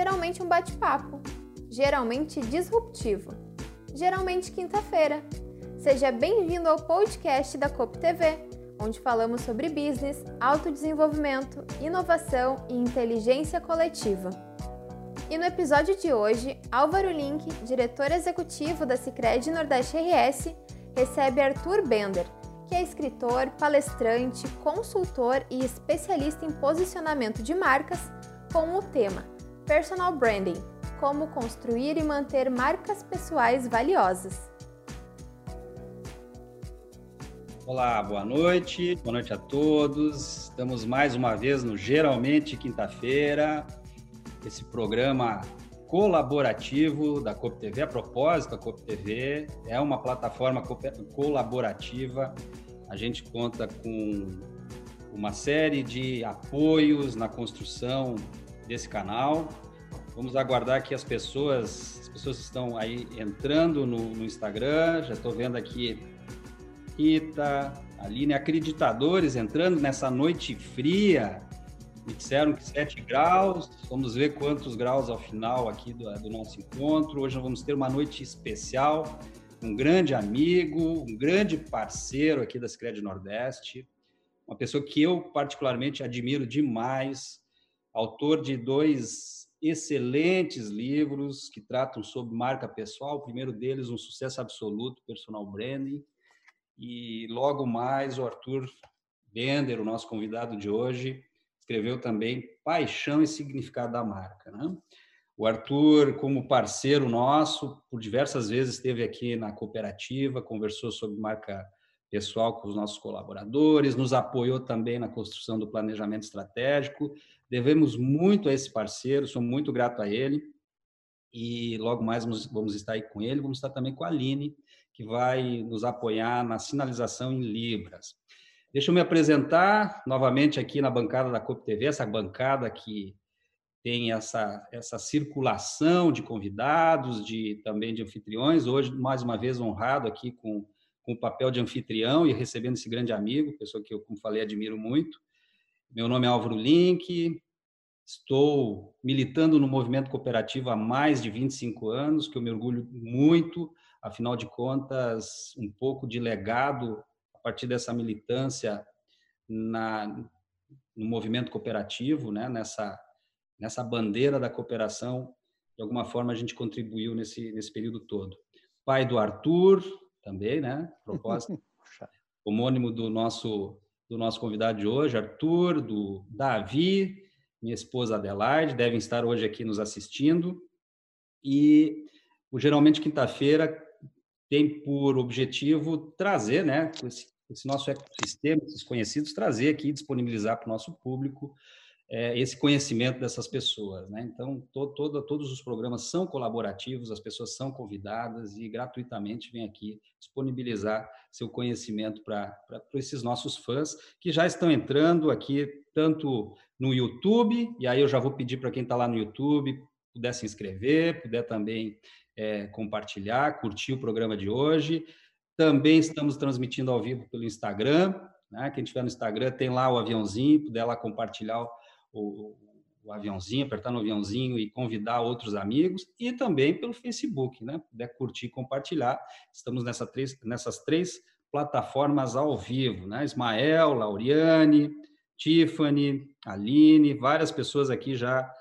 geralmente um bate-papo, geralmente disruptivo, geralmente quinta-feira. Seja bem-vindo ao podcast da COP TV, onde falamos sobre business, autodesenvolvimento, inovação e inteligência coletiva. E no episódio de hoje, Álvaro Link, diretor executivo da Sicredi Nordeste RS, recebe Arthur Bender, que é escritor, palestrante, consultor e especialista em posicionamento de marcas, com o tema Personal Branding como construir e manter marcas pessoais valiosas. Olá, boa noite, boa noite a todos. Estamos mais uma vez no Geralmente Quinta-feira, esse programa colaborativo da COP TV. A propósito, a COP TV é uma plataforma colaborativa a gente conta com uma série de apoios na construção desse canal. Vamos aguardar que as pessoas, as pessoas estão aí entrando no, no Instagram. Já estou vendo aqui Rita, Aline, acreditadores entrando nessa noite fria. Me disseram que 7 graus. Vamos ver quantos graus ao final aqui do, do nosso encontro. Hoje nós vamos ter uma noite especial um grande amigo, um grande parceiro aqui da Sicredi Nordeste, uma pessoa que eu particularmente admiro demais, autor de dois excelentes livros que tratam sobre marca pessoal, o primeiro deles um sucesso absoluto, personal branding, e logo mais o Arthur Bender, o nosso convidado de hoje, escreveu também Paixão e Significado da Marca, né? O Arthur, como parceiro nosso, por diversas vezes esteve aqui na cooperativa, conversou sobre marca pessoal com os nossos colaboradores, nos apoiou também na construção do planejamento estratégico. Devemos muito a esse parceiro, sou muito grato a ele. E logo mais vamos estar aí com ele, vamos estar também com a Aline, que vai nos apoiar na sinalização em Libras. Deixa eu me apresentar novamente aqui na bancada da COP TV, essa bancada que tem essa, essa circulação de convidados, de também de anfitriões. Hoje, mais uma vez, honrado aqui com, com o papel de anfitrião e recebendo esse grande amigo, pessoa que eu, como falei, admiro muito. Meu nome é Álvaro Link, estou militando no movimento cooperativo há mais de 25 anos, que eu me orgulho muito, afinal de contas, um pouco de legado a partir dessa militância na, no movimento cooperativo, né, nessa nessa bandeira da cooperação, de alguma forma a gente contribuiu nesse, nesse período todo. Pai do Arthur, também, né? Propósito, homônimo do nosso, do nosso convidado de hoje, Arthur, do Davi, minha esposa Adelaide, devem estar hoje aqui nos assistindo. E o Geralmente Quinta-feira tem por objetivo trazer, né, esse, esse nosso ecossistema, esses conhecidos, trazer aqui, disponibilizar para o nosso público é, esse conhecimento dessas pessoas. Né? Então, to, todo, todos os programas são colaborativos, as pessoas são convidadas e gratuitamente vêm aqui disponibilizar seu conhecimento para esses nossos fãs que já estão entrando aqui, tanto no YouTube, e aí eu já vou pedir para quem está lá no YouTube puder se inscrever, puder também é, compartilhar, curtir o programa de hoje. Também estamos transmitindo ao vivo pelo Instagram. Né? Quem estiver no Instagram tem lá o aviãozinho, puder lá compartilhar o, o aviãozinho, apertar no aviãozinho e convidar outros amigos, e também pelo Facebook, né? Puder curtir e compartilhar. Estamos nessa três, nessas três plataformas ao vivo, né? Ismael, Lauriane, Tiffany, Aline, várias pessoas aqui já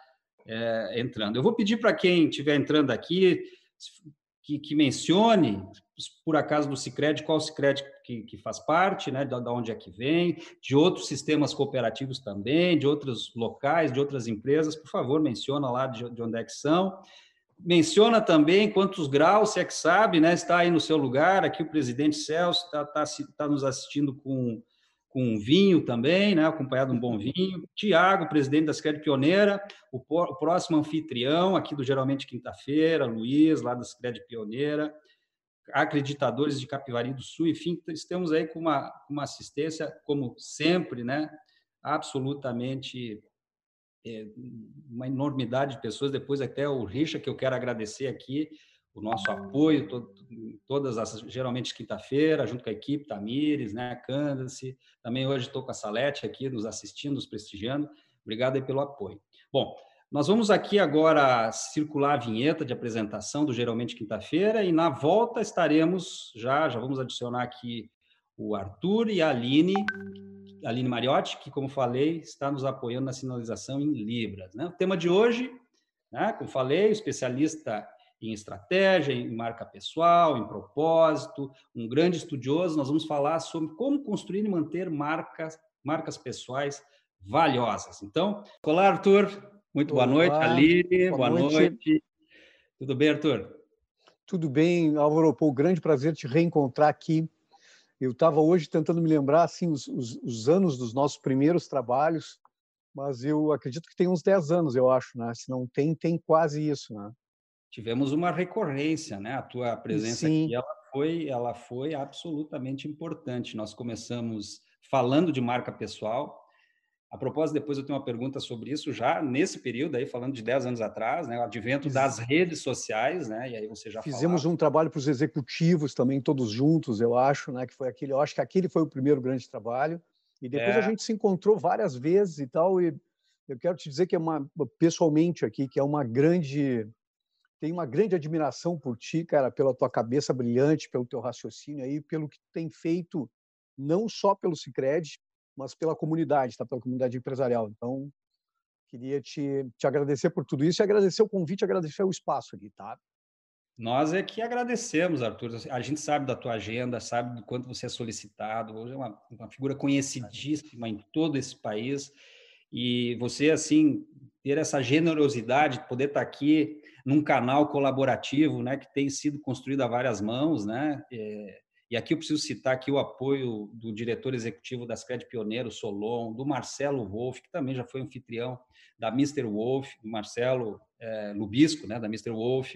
é, entrando. Eu vou pedir para quem estiver entrando aqui que, que mencione por acaso do Sicredi, qual Sicredi que, que faz parte, né, da, onde é que vem, de outros sistemas cooperativos também, de outros locais, de outras empresas, por favor, menciona lá de, de onde é que são. Menciona também quantos graus, se é que sabe, né, está aí no seu lugar, aqui o presidente Celso está tá, tá nos assistindo com, com um vinho também, né, acompanhado de um bom vinho. Tiago, presidente da Sicredi Pioneira, o, próximo anfitrião aqui do Geralmente Quinta-feira, Luiz, lá da Sicredi Pioneira, acreditadores de Capivari do Sul, enfim, estamos aí com uma, uma assistência, como sempre, né, absolutamente é, uma enormidade de pessoas, depois até o Richa, que eu quero agradecer aqui, o nosso apoio, to, todas as, geralmente quinta-feira, junto com a equipe, Tamires, né, Candace, também hoje estou com a Salete aqui nos assistindo, nos prestigiando, obrigado aí pelo apoio. Bom, Nós vamos aqui agora circular a vinheta de apresentação do Geralmente Quinta-feira e na volta estaremos já, já vamos adicionar aqui o Arthur e a Aline, Aline Mariotti, que, como falei, está nos apoiando na sinalização em Libras. Né? O tema de hoje, né, como falei, especialista em estratégia, em marca pessoal, em propósito, um grande estudioso, nós vamos falar sobre como construir e manter marcas, marcas pessoais valiosas. Então, olá, Arthur. Muito boa noite, Aline. Boa, boa noite. noite. Tudo bem, Arthur? Tudo bem, Álvaro. Pô, grande prazer te reencontrar aqui. Eu estava hoje tentando me lembrar assim os, os, os, anos dos nossos primeiros trabalhos, mas eu acredito que tem uns 10 anos, eu acho, né? Se não tem, tem quase isso, né? Tivemos uma recorrência, né? A tua presença Sim. aqui, ela foi, ela foi absolutamente importante. Nós começamos falando de marca pessoal, a propósito, depois eu tenho uma pergunta sobre isso, já nesse período, aí falando de 10 anos atrás, né, o advento das redes sociais, né, e aí você já Fizemos falava. um trabalho para os executivos também, todos juntos, eu acho, né, que foi aquele, eu acho que aquele foi o primeiro grande trabalho, e depois é. a gente se encontrou várias vezes e tal, e eu quero te dizer que é uma, pessoalmente aqui, que é uma grande, tem uma grande admiração por ti, cara, pela tua cabeça brilhante, pelo teu raciocínio aí, pelo que tu tem feito, não só pelo Cicred, mas pela comunidade, tá? pela comunidade empresarial. Então, queria te, te agradecer por tudo isso e agradecer o convite, agradecer o espaço aqui, tá? Nós é que agradecemos, Arthur. A gente sabe da tua agenda, sabe do quanto você é solicitado. Hoje é uma, uma figura conhecidíssima em todo esse país. E você, assim, ter essa generosidade de poder estar aqui num canal colaborativo, né, que tem sido construído a várias mãos, né, é, e aqui eu preciso citar aqui o apoio do diretor executivo das Cred Pioneiro, Solon, do Marcelo Wolff, que também já foi anfitrião da Mr. Wolf, Marcelo é, Lubisco, né, da Mr. Wolf,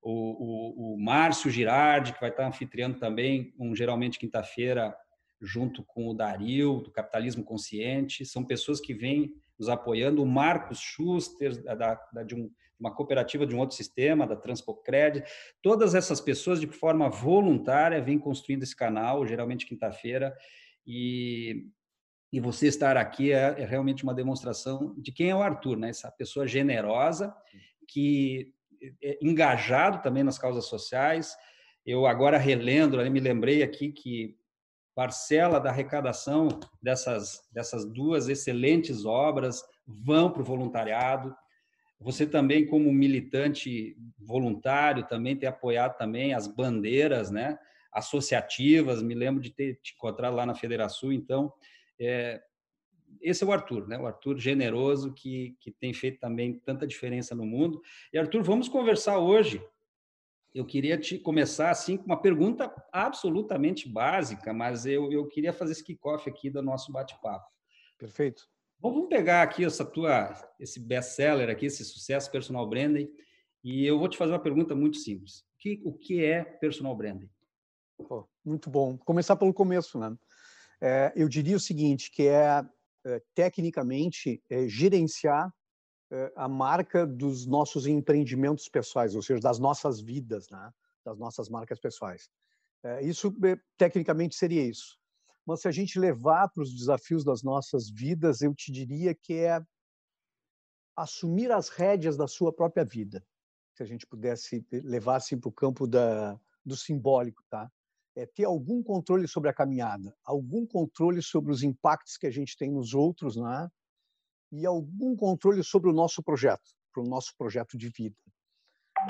o, o, o, Márcio Girardi, que vai estar anfitriando também, um, geralmente quinta-feira, junto com o Dario, do Capitalismo Consciente. São pessoas que vêm nos apoiando. O Marcos Schuster, da, da, de um uma cooperativa de um outro sistema, da Transpocred. Todas essas pessoas, de forma voluntária, vêm construindo esse canal, geralmente quinta-feira, e, e você estar aqui é, é, realmente uma demonstração de quem é o Arthur, né? essa pessoa generosa, que é engajado também nas causas sociais. Eu agora relendo, me lembrei aqui que parcela da arrecadação dessas, dessas duas excelentes obras vão para o voluntariado. Você também, como militante voluntário, também tem apoiado também as bandeiras, né? Associativas. Me lembro de ter te encontrado lá na Federação. Então, é, esse é o Arthur, né? O Arthur generoso que, que tem feito também tanta diferença no mundo. E Arthur, vamos conversar hoje. Eu queria te começar assim com uma pergunta absolutamente básica, mas eu, eu queria fazer esse kickoff aqui do nosso bate-papo. Perfeito. Vamos pegar aqui essa tua, esse best-seller aqui, esse sucesso personal branding, e eu vou te fazer uma pergunta muito simples. O que, o que é personal branding? Muito bom. Começar pelo começo, né? É, eu diria o seguinte, que é, é tecnicamente é, gerenciar a marca dos nossos empreendimentos pessoais, ou seja, das nossas vidas, né? Das nossas marcas pessoais. É, isso é, tecnicamente seria isso. Mas se a gente levar para os desafios das nossas vidas, eu te diria que é assumir as rédeas da sua própria vida. Se a gente pudesse levar assim para o campo da, do simbólico, tá? É ter algum controle sobre a caminhada, algum controle sobre os impactos que a gente tem nos outros, né? E algum controle sobre o nosso projeto, para o nosso projeto de vida.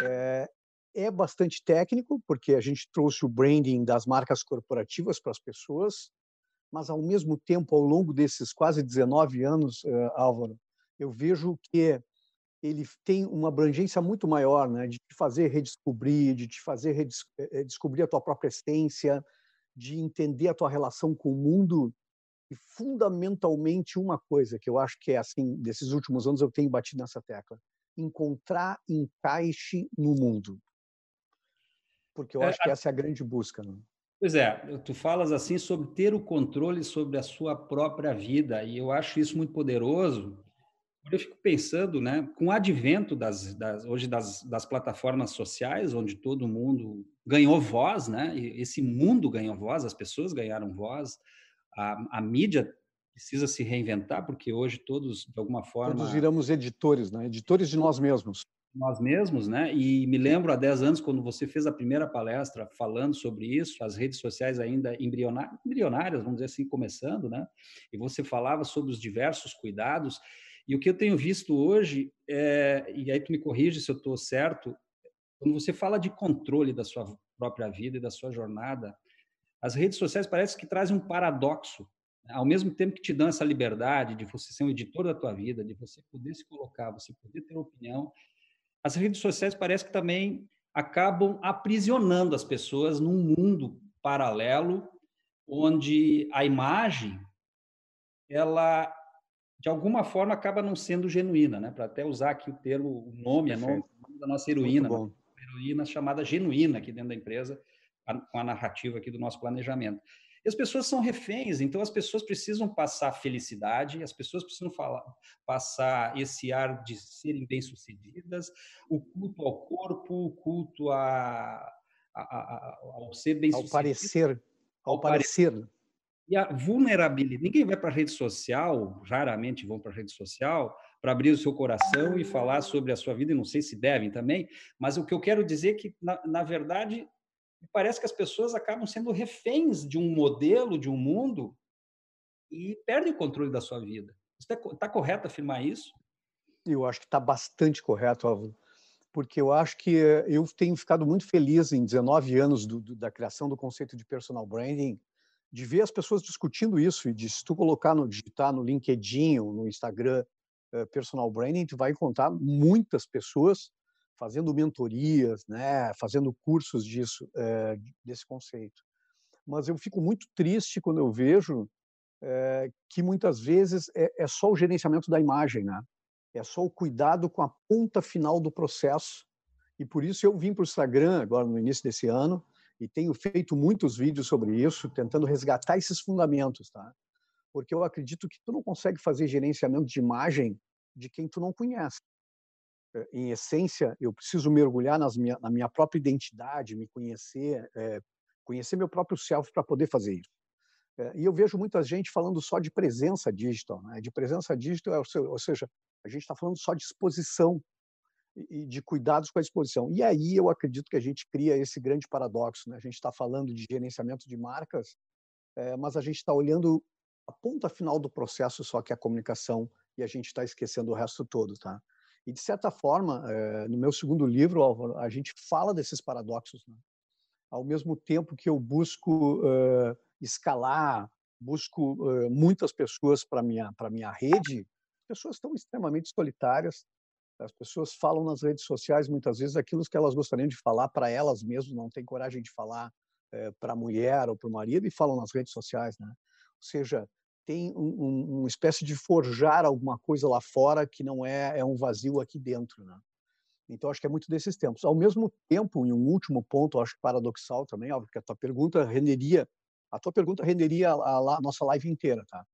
É, é bastante técnico, porque a gente trouxe o branding das marcas corporativas para as pessoas, mas ao mesmo tempo, ao longo desses quase 19 anos, uh, Álvaro, eu vejo que ele tem uma abrangência muito maior, né, de te fazer redescobrir, de te fazer redescobrir eh, eh, a tua própria essência, de entender a tua relação com o mundo e fundamentalmente uma coisa que eu acho que é assim, desses últimos anos eu tenho batido nessa tecla, encontrar encaixe no mundo. Porque eu é, acho que essa é a grande busca, né? Pois é, tu falas assim sobre ter o controle sobre a sua própria vida, e eu acho isso muito poderoso. Eu fico pensando, né, com o advento das, das hoje das, das, plataformas sociais, onde todo mundo ganhou voz, né, esse mundo ganhou voz, as pessoas ganharam voz, a, a mídia precisa se reinventar, porque hoje todos, de alguma forma. Todos viramos editores, né? Editores de nós mesmos. Nós mesmos, né? E me lembro há 10 anos, quando você fez a primeira palestra falando sobre isso, as redes sociais ainda embrionárias, vamos dizer assim, começando, né? E você falava sobre os diversos cuidados. E o que eu tenho visto hoje, é, e aí tu me corrige se eu estou certo, quando você fala de controle da sua própria vida e da sua jornada, as redes sociais parece que trazem um paradoxo ao mesmo tempo que te dão essa liberdade de você ser um editor da tua vida, de você poder se colocar, você poder ter opinião, as redes sociais parece que também acabam aprisionando as pessoas num mundo paralelo onde a imagem ela de alguma forma acaba não sendo genuína, né? Para até usar aqui o termo, o nome, a nome da nossa heroína, uma heroína chamada genuína aqui dentro da empresa, com a narrativa aqui do nosso planejamento. E as pessoas são reféns, então as pessoas precisam passar felicidade, as pessoas precisam falar, passar esse ar de serem bem-sucedidas, o culto ao corpo, o culto a, a, a, ao ser bem-sucedido. Ao parecer. Ao parecer. E a vulnerabilidade. Ninguém vai para a rede social, raramente vão para a rede social, para abrir o seu coração e falar sobre a sua vida, e não sei se devem também, mas o que eu quero dizer é que, na, na verdade, e parece que as pessoas acabam sendo reféns de um modelo, de um mundo, e perdem o controle da sua vida. Está tá correto afirmar isso? Eu acho que está bastante correto, Álvaro, porque eu acho que eh, eu tenho ficado muito feliz em 19 anos do, do, da criação do conceito de personal branding, de ver as pessoas discutindo isso e de se tu colocar no digitar no LinkedIn ou no Instagram uh, personal branding, tu vai encontrar muitas pessoas fazendo mentorias, né, fazendo cursos disso, é, desse conceito. Mas eu fico muito triste quando eu vejo é, que muitas vezes é, é, só o gerenciamento da imagem, né? É só o cuidado com a ponta final do processo. E por isso eu vim para o Instagram agora no início desse ano e tenho feito muitos vídeos sobre isso, tentando resgatar esses fundamentos, tá? Porque eu acredito que tu não consegue fazer gerenciamento de imagem de quem tu não conhece em essência, eu preciso mergulhar nas minha, na minha própria identidade, me conhecer, é, conhecer meu próprio self para poder fazer isso. É, e eu vejo muita gente falando só de presença digital. Né? De presença digital, ou seja, a gente está falando só de exposição e de cuidados com a exposição. E aí eu acredito que a gente cria esse grande paradoxo. Né? A gente está falando de gerenciamento de marcas, é, mas a gente está olhando a ponta final do processo só que é a comunicação e a gente está esquecendo o resto todo, tá? E, de certa forma, eh, no meu segundo livro, Álvaro, a gente fala desses paradoxos. Né? Ao mesmo tempo que eu busco uh, escalar, busco uh, muitas pessoas para minha para minha rede, as pessoas estão extremamente solitárias. As pessoas falam nas redes sociais muitas vezes aquilo que elas gostariam de falar para elas mesmas, não têm coragem de falar para a mulher ou para o marido e falam nas redes sociais, né? Ou seja, tem um, um, uma espécie de forjar alguma coisa lá fora que não é, é um vazio aqui dentro, né? Então, acho que é muito desses tempos. Ao mesmo tempo, em um último ponto, acho paradoxal também, Álvaro, que a tua pergunta renderia, a tua pergunta renderia a, a, a nossa live inteira, tá?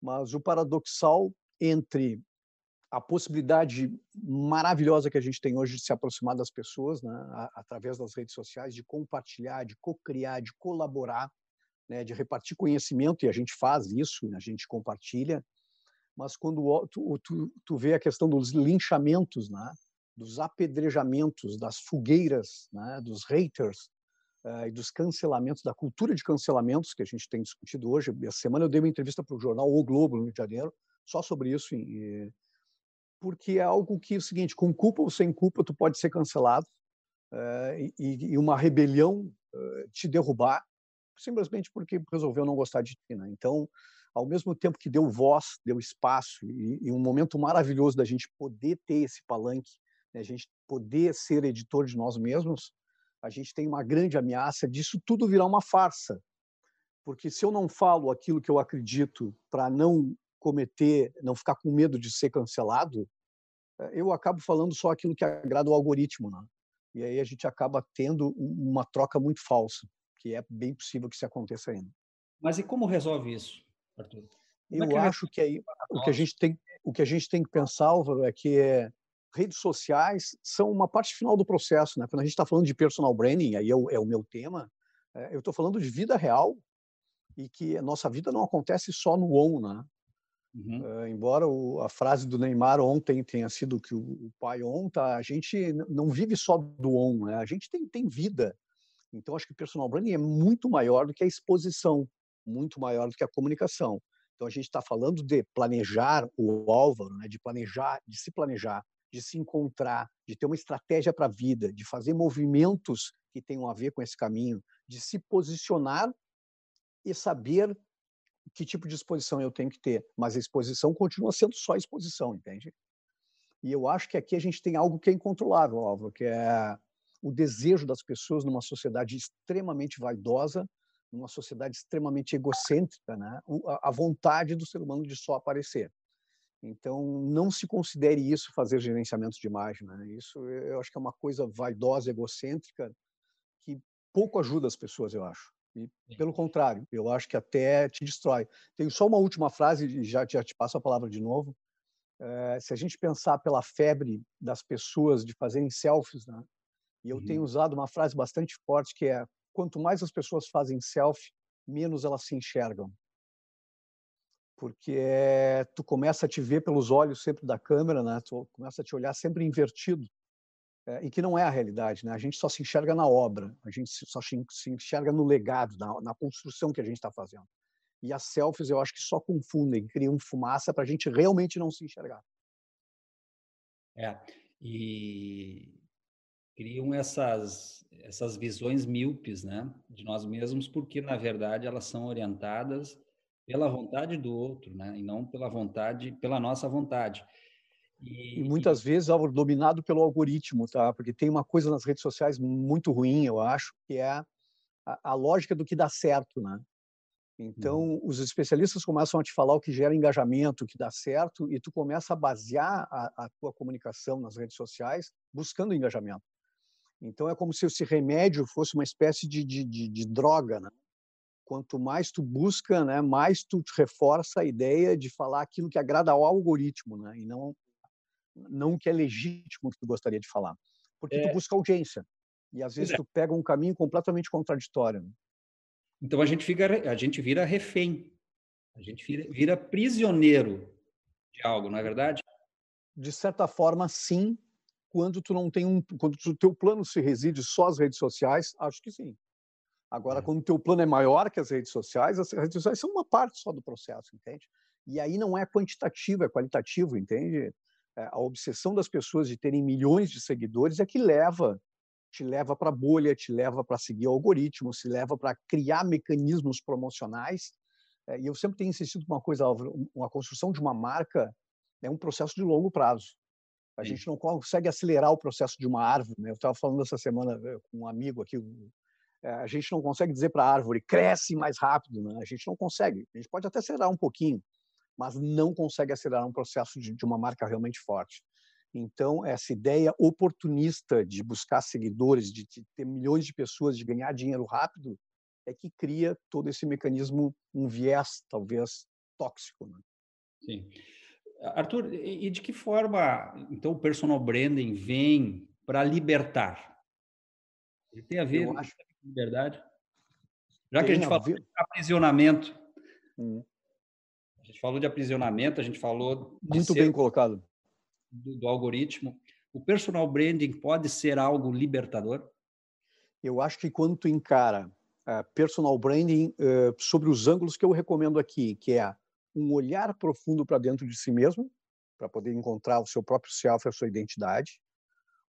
Mas o paradoxal entre a possibilidade maravilhosa que a gente tem hoje de se aproximar das pessoas, né, através das redes sociais, de compartilhar, de co-criar, de colaborar, né, de repartir conhecimento, e a gente faz isso, a gente compartilha, mas quando tu, tu, tu vê a questão dos linchamentos, né, dos apedrejamentos, das fogueiras, né, dos haters, uh, e dos cancelamentos, da cultura de cancelamentos que a gente tem discutido hoje. Essa semana eu dei uma entrevista para o jornal O Globo, no Rio de Janeiro, só sobre isso, porque é algo que é o seguinte, com culpa ou sem culpa, tu pode ser cancelado, uh, e, uma rebelião uh, te derrubar, simplesmente porque resolveu não gostar de ti. Né? Então, ao mesmo tempo que deu voz, deu espaço e, e, um momento maravilhoso da gente poder ter esse palanque, né? a gente poder ser editor de nós mesmos, a gente tem uma grande ameaça disso tudo virar uma farsa. Porque se eu não falo aquilo que eu acredito para não cometer, não ficar com medo de ser cancelado, eh, eu acabo falando só aquilo que agrada o algoritmo, né? E aí a gente acaba tendo uma troca muito falsa que é bem possível que isso aconteça ainda. Mas e como resolve isso, Arthur? Como é Eu é que acho que aí o que a gente tem o que a gente tem que pensar, Álvaro, é que é, redes sociais são uma parte final do processo, né? Quando a gente está falando de personal branding, aí é o, é o meu tema, é, eu estou falando de vida real. e que a nossa vida não acontece só no on, né? Uhum. Uh, embora o, a frase do Neymar ontem tenha sido que o, o pai on, tá, a gente não vive só do on, né? A gente tem, tem vida. Então, acho que o personal branding é muito maior do que a exposição, muito maior do que a comunicação. Então, a gente está falando de planejar o Álvaro, né? de planejar, de se planejar, de se encontrar, de ter uma estratégia para a vida, de fazer movimentos que tenham a ver com esse caminho, de se posicionar e saber que tipo de exposição eu tenho que ter. Mas a exposição continua sendo só exposição, entende? E eu acho que aqui a gente tem algo que é incontrolável, Álvaro, que é o desejo das pessoas numa sociedade extremamente vaidosa, numa sociedade extremamente egocêntrica, né? a vontade do ser humano de só aparecer. Então, não se considere isso fazer gerenciamento de imagem. Né? Isso eu acho que é uma coisa vaidosa, egocêntrica, que pouco ajuda as pessoas, eu acho. E, pelo contrário, eu acho que até te destrói. Tenho só uma última frase e já, já te passo a palavra de novo. É, se a gente pensar pela febre das pessoas de fazerem selfies, né? E eu uhum. tenho usado uma frase bastante forte que é: quanto mais as pessoas fazem selfie, menos elas se enxergam. Porque tu começa a te ver pelos olhos sempre da câmera, né? Tu começa a te olhar sempre invertido é, e que não é a realidade. Né? A gente só se enxerga na obra, a gente só se enxerga no legado, na, na construção que a gente está fazendo. E as selfies eu acho que só confundem, criam fumaça para a gente realmente não se enxergar. É, e criam essas, essas visões míopes né, de nós mesmos, porque, na verdade, elas são orientadas pela vontade do outro, né, e não pela vontade, pela nossa vontade. E, e muitas e... vezes algo dominado pelo algoritmo, tá? Porque tem uma coisa nas redes sociais muito ruim, eu acho, que é a, a lógica do que dá certo, né? Então, uhum. os especialistas começam a te falar o que gera engajamento, o que dá certo, e tu começa a basear a, a tua comunicação nas redes sociais buscando engajamento. Então, é como se esse remédio fosse uma espécie de, de, de, de droga, né? Quanto mais tu busca, né, mais tu reforça a ideia de falar aquilo que agrada ao algoritmo, né, e não não o que é legítimo que tu gostaria de falar. Porque é... tu busca audiência. E às vezes é. tu pega um caminho completamente contraditório. Né? Então a gente fica, a gente vira refém. A gente vira, vira prisioneiro de algo, não é verdade? De certa forma, sim. Quando tu não tem um, quando o teu plano se reside só às redes sociais, acho que sim. Agora, é. quando o teu plano é maior que as redes sociais, as redes sociais são uma parte só do processo, entende? E aí não é quantitativo, é qualitativo, entende? É, a obsessão das pessoas de terem milhões de seguidores é que leva te leva para a bolha, te leva para seguir o algoritmo, se leva para criar mecanismos promocionais. É, e eu sempre tenho insistido uma coisa, Álvaro, uma construção de uma marca é um processo de longo prazo. A Sim. gente não consegue acelerar o processo de uma árvore. Né? Eu estava falando essa semana eh, com um amigo aqui, é, a gente não consegue dizer para a árvore cresce mais rápido, né? a gente não consegue. A gente pode até acelerar um pouquinho, mas não consegue acelerar um processo de, de uma marca realmente forte. Então, essa ideia oportunista de buscar seguidores, de, de ter milhões de pessoas, de ganhar dinheiro rápido, é que cria todo esse mecanismo, um viés, talvez, tóxico. Né? Sim. Arthur, e de que forma, então, o personal branding vem para libertar? Ele tem a ver com acho... liberdade? Já tem que a gente falou de aprisionamento, hum gente falou de aprisionamento, a gente falou. Muito bem colocado. Do, do, algoritmo. O personal branding pode ser algo libertador? Eu acho que quando tu encara uh, personal branding uh, sobre os ângulos que eu recomendo aqui, que é um olhar profundo para dentro de si mesmo, para poder encontrar o seu próprio self, a sua identidade,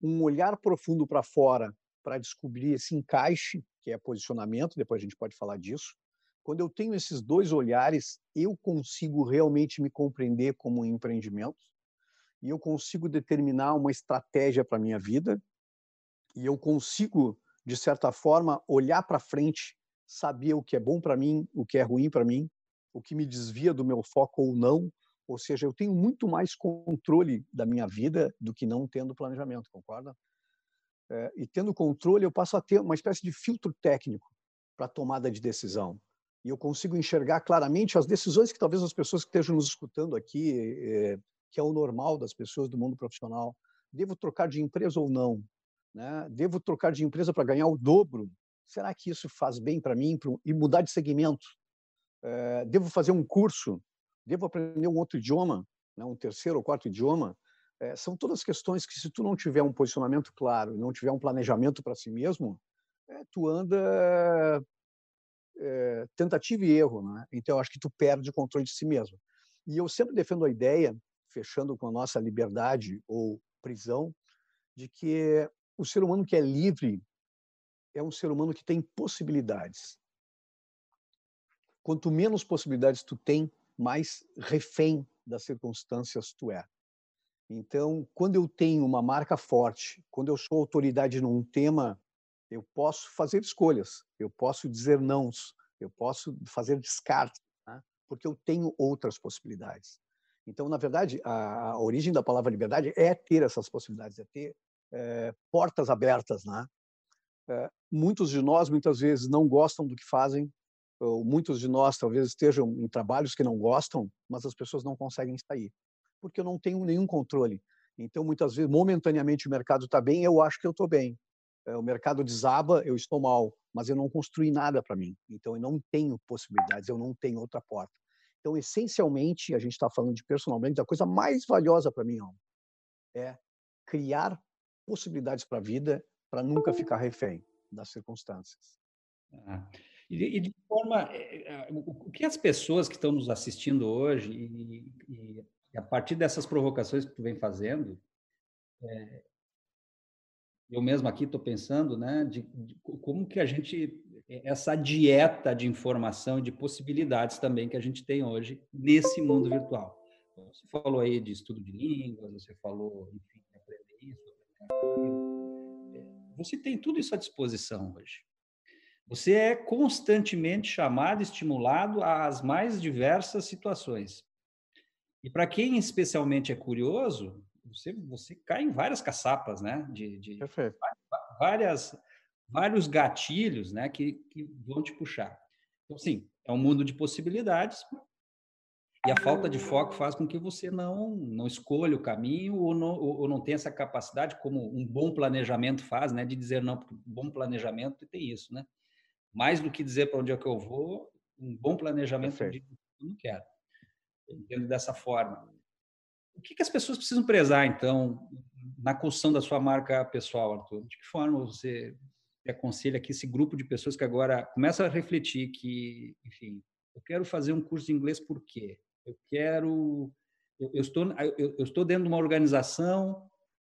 um olhar profundo para fora para descobrir esse encaixe, que é posicionamento, depois a gente pode falar disso, quando eu tenho esses dois olhares, eu consigo realmente me compreender como um empreendimento e eu consigo determinar uma estratégia para minha vida e eu consigo, de certa forma, olhar para frente, saber o que é bom para mim, o que é ruim para mim, o que me desvia do meu foco ou não. Ou seja, eu tenho muito mais controle da minha vida do que não tendo planejamento, concorda? É, e tendo controle, eu passo a ter uma espécie de filtro técnico para tomada de decisão e eu consigo enxergar claramente as decisões que talvez as pessoas que estejam nos escutando aqui, é, que é o normal das pessoas do mundo profissional, devo trocar de empresa ou não? Né? Devo trocar de empresa para ganhar o dobro? Será que isso faz bem para mim pro, e mudar de segmento? É, devo fazer um curso? Devo aprender um outro idioma? Né? Um terceiro ou quarto idioma? É, são todas questões que, se tu não tiver um posicionamento claro, não tiver um planejamento para si mesmo, é, tu anda é, tentativa e erro, né? Então, eu acho que tu perde o controle de si mesmo. E eu sempre defendo a ideia, fechando com a nossa liberdade ou prisão, de que o ser humano que é livre é um ser humano que tem possibilidades. Quanto menos possibilidades tu tem, mais refém das circunstâncias tu é. Então, quando eu tenho uma marca forte, quando eu sou autoridade num tema, eu posso fazer escolhas, eu posso dizer nãos, eu posso fazer descartes, né? porque eu tenho outras possibilidades. Então, na verdade, a, a, origem da palavra liberdade é ter essas possibilidades, é ter é, portas abertas, né? É, muitos de nós muitas vezes não gostam do que fazem, muitos de nós talvez estejam em trabalhos que não gostam, mas as pessoas não conseguem sair, porque eu não tenho nenhum controle. Então, muitas vezes, momentaneamente o mercado está bem, eu acho que eu estou bem. É, o mercado desaba, eu estou mal, mas eu não construí nada para mim. Então, eu não tenho possibilidades, eu não tenho outra porta. Então, essencialmente, a gente está falando de personalmente, a coisa mais valiosa para mim ó, é criar possibilidades para a vida para nunca ficar refém das circunstâncias. Ah. E, de forma, eh, eh, o que as pessoas que estão nos assistindo hoje e, e, a partir dessas provocações que tu vem fazendo, é, eu mesmo aqui estou pensando, né, de, de, como que a gente essa dieta de informação e de possibilidades também que a gente tem hoje nesse mundo virtual. Você falou aí de estudo de línguas, você falou, enfim, aprender isso, aprender aquilo. Você tem tudo isso à disposição hoje. Você é constantemente chamado, estimulado às mais diversas situações. E para quem especialmente é curioso, você, você cai em várias caçapas, né? De, de várias, vários gatilhos, né? Que, que vão te puxar. Então, sim, é um mundo de possibilidades. E a falta de foco faz com que você não não escolha o caminho ou não, ou não tenha essa capacidade, como um bom planejamento faz, né? De dizer não, porque bom planejamento tem isso, né? Mais do que dizer para onde é que eu vou, um bom planejamento de eu não quero. Eu entendo dessa forma. O que, que as pessoas precisam prezar, então, na construção da sua marca pessoal, Arthur? De que forma você aconselha aqui esse grupo de pessoas que agora começa a refletir que, enfim, eu quero fazer um curso de inglês por quê? Eu quero... Eu, eu estou, eu, eu, estou dentro de uma organização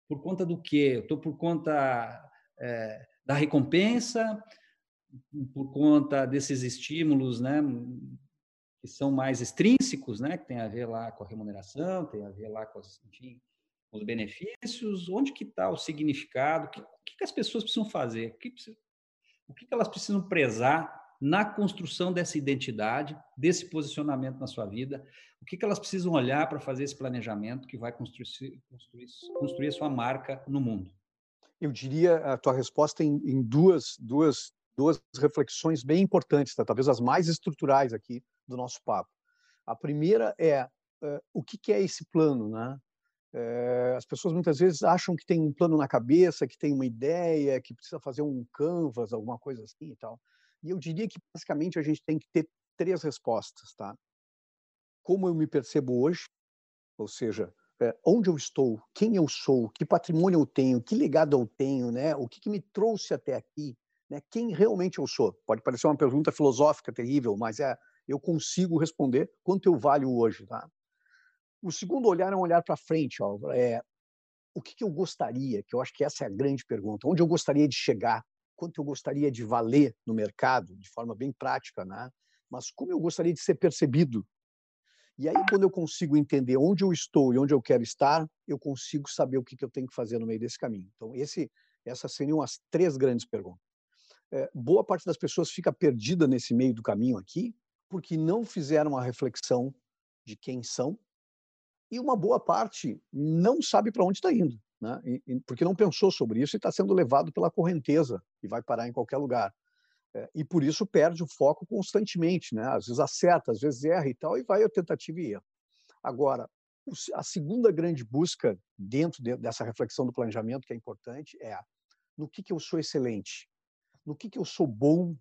por conta do quê? Eu estou por conta é, da recompensa, por conta desses estímulos, né, que são mais extrínsecos, né, que tem a ver lá com a remuneração, tem a ver lá com, os, enfim, os benefícios, onde que está o significado, o que, que, as pessoas precisam fazer, o que, o que elas precisam prezar na construção dessa identidade, desse posicionamento na sua vida, o que, que elas precisam olhar para fazer esse planejamento que vai construir, construir, construir a sua marca no mundo? Eu diria a tua resposta em, em duas, duas duas reflexões bem importantes, tá? talvez as mais estruturais aqui do nosso papo. A primeira é uh, o que, que, é esse plano, né? Uh, as pessoas muitas vezes acham que tem um plano na cabeça, que tem uma ideia, que precisa fazer um canvas, alguma coisa assim e tal. E eu diria que basicamente a gente tem que ter três respostas, tá? Como eu me percebo hoje, ou seja, é, onde eu estou, quem eu sou, que patrimônio eu tenho, que legado eu tenho, né? O que, que me trouxe até aqui, né, quem realmente eu sou. Pode parecer uma pergunta filosófica terrível, mas é eu consigo responder quanto eu valho hoje. Tá? O segundo olhar é um olhar para frente. Ó, é, o que, que eu gostaria, que eu acho que essa é a grande pergunta, onde eu gostaria de chegar, quanto eu gostaria de valer no mercado, de forma bem prática, né? mas como eu gostaria de ser percebido. E aí, quando eu consigo entender onde eu estou e onde eu quero estar, eu consigo saber o que, eu tenho que fazer no meio desse caminho. Então, esse, essas seriam as três grandes perguntas é, boa parte das pessoas fica perdida nesse meio do caminho aqui, porque não fizeram uma reflexão de quem são, e uma boa parte não sabe para onde está indo, né? E, e, porque não pensou sobre isso e está sendo levado pela correnteza e vai parar em qualquer lugar. É, e por isso perde o foco constantemente, né? Às vezes acerta, às vezes erra e tal, e vai a tentativa e erro. Agora, a segunda grande busca dentro de, dessa reflexão do planejamento que é importante é no que, que eu sou excelente, no que, que eu sou bom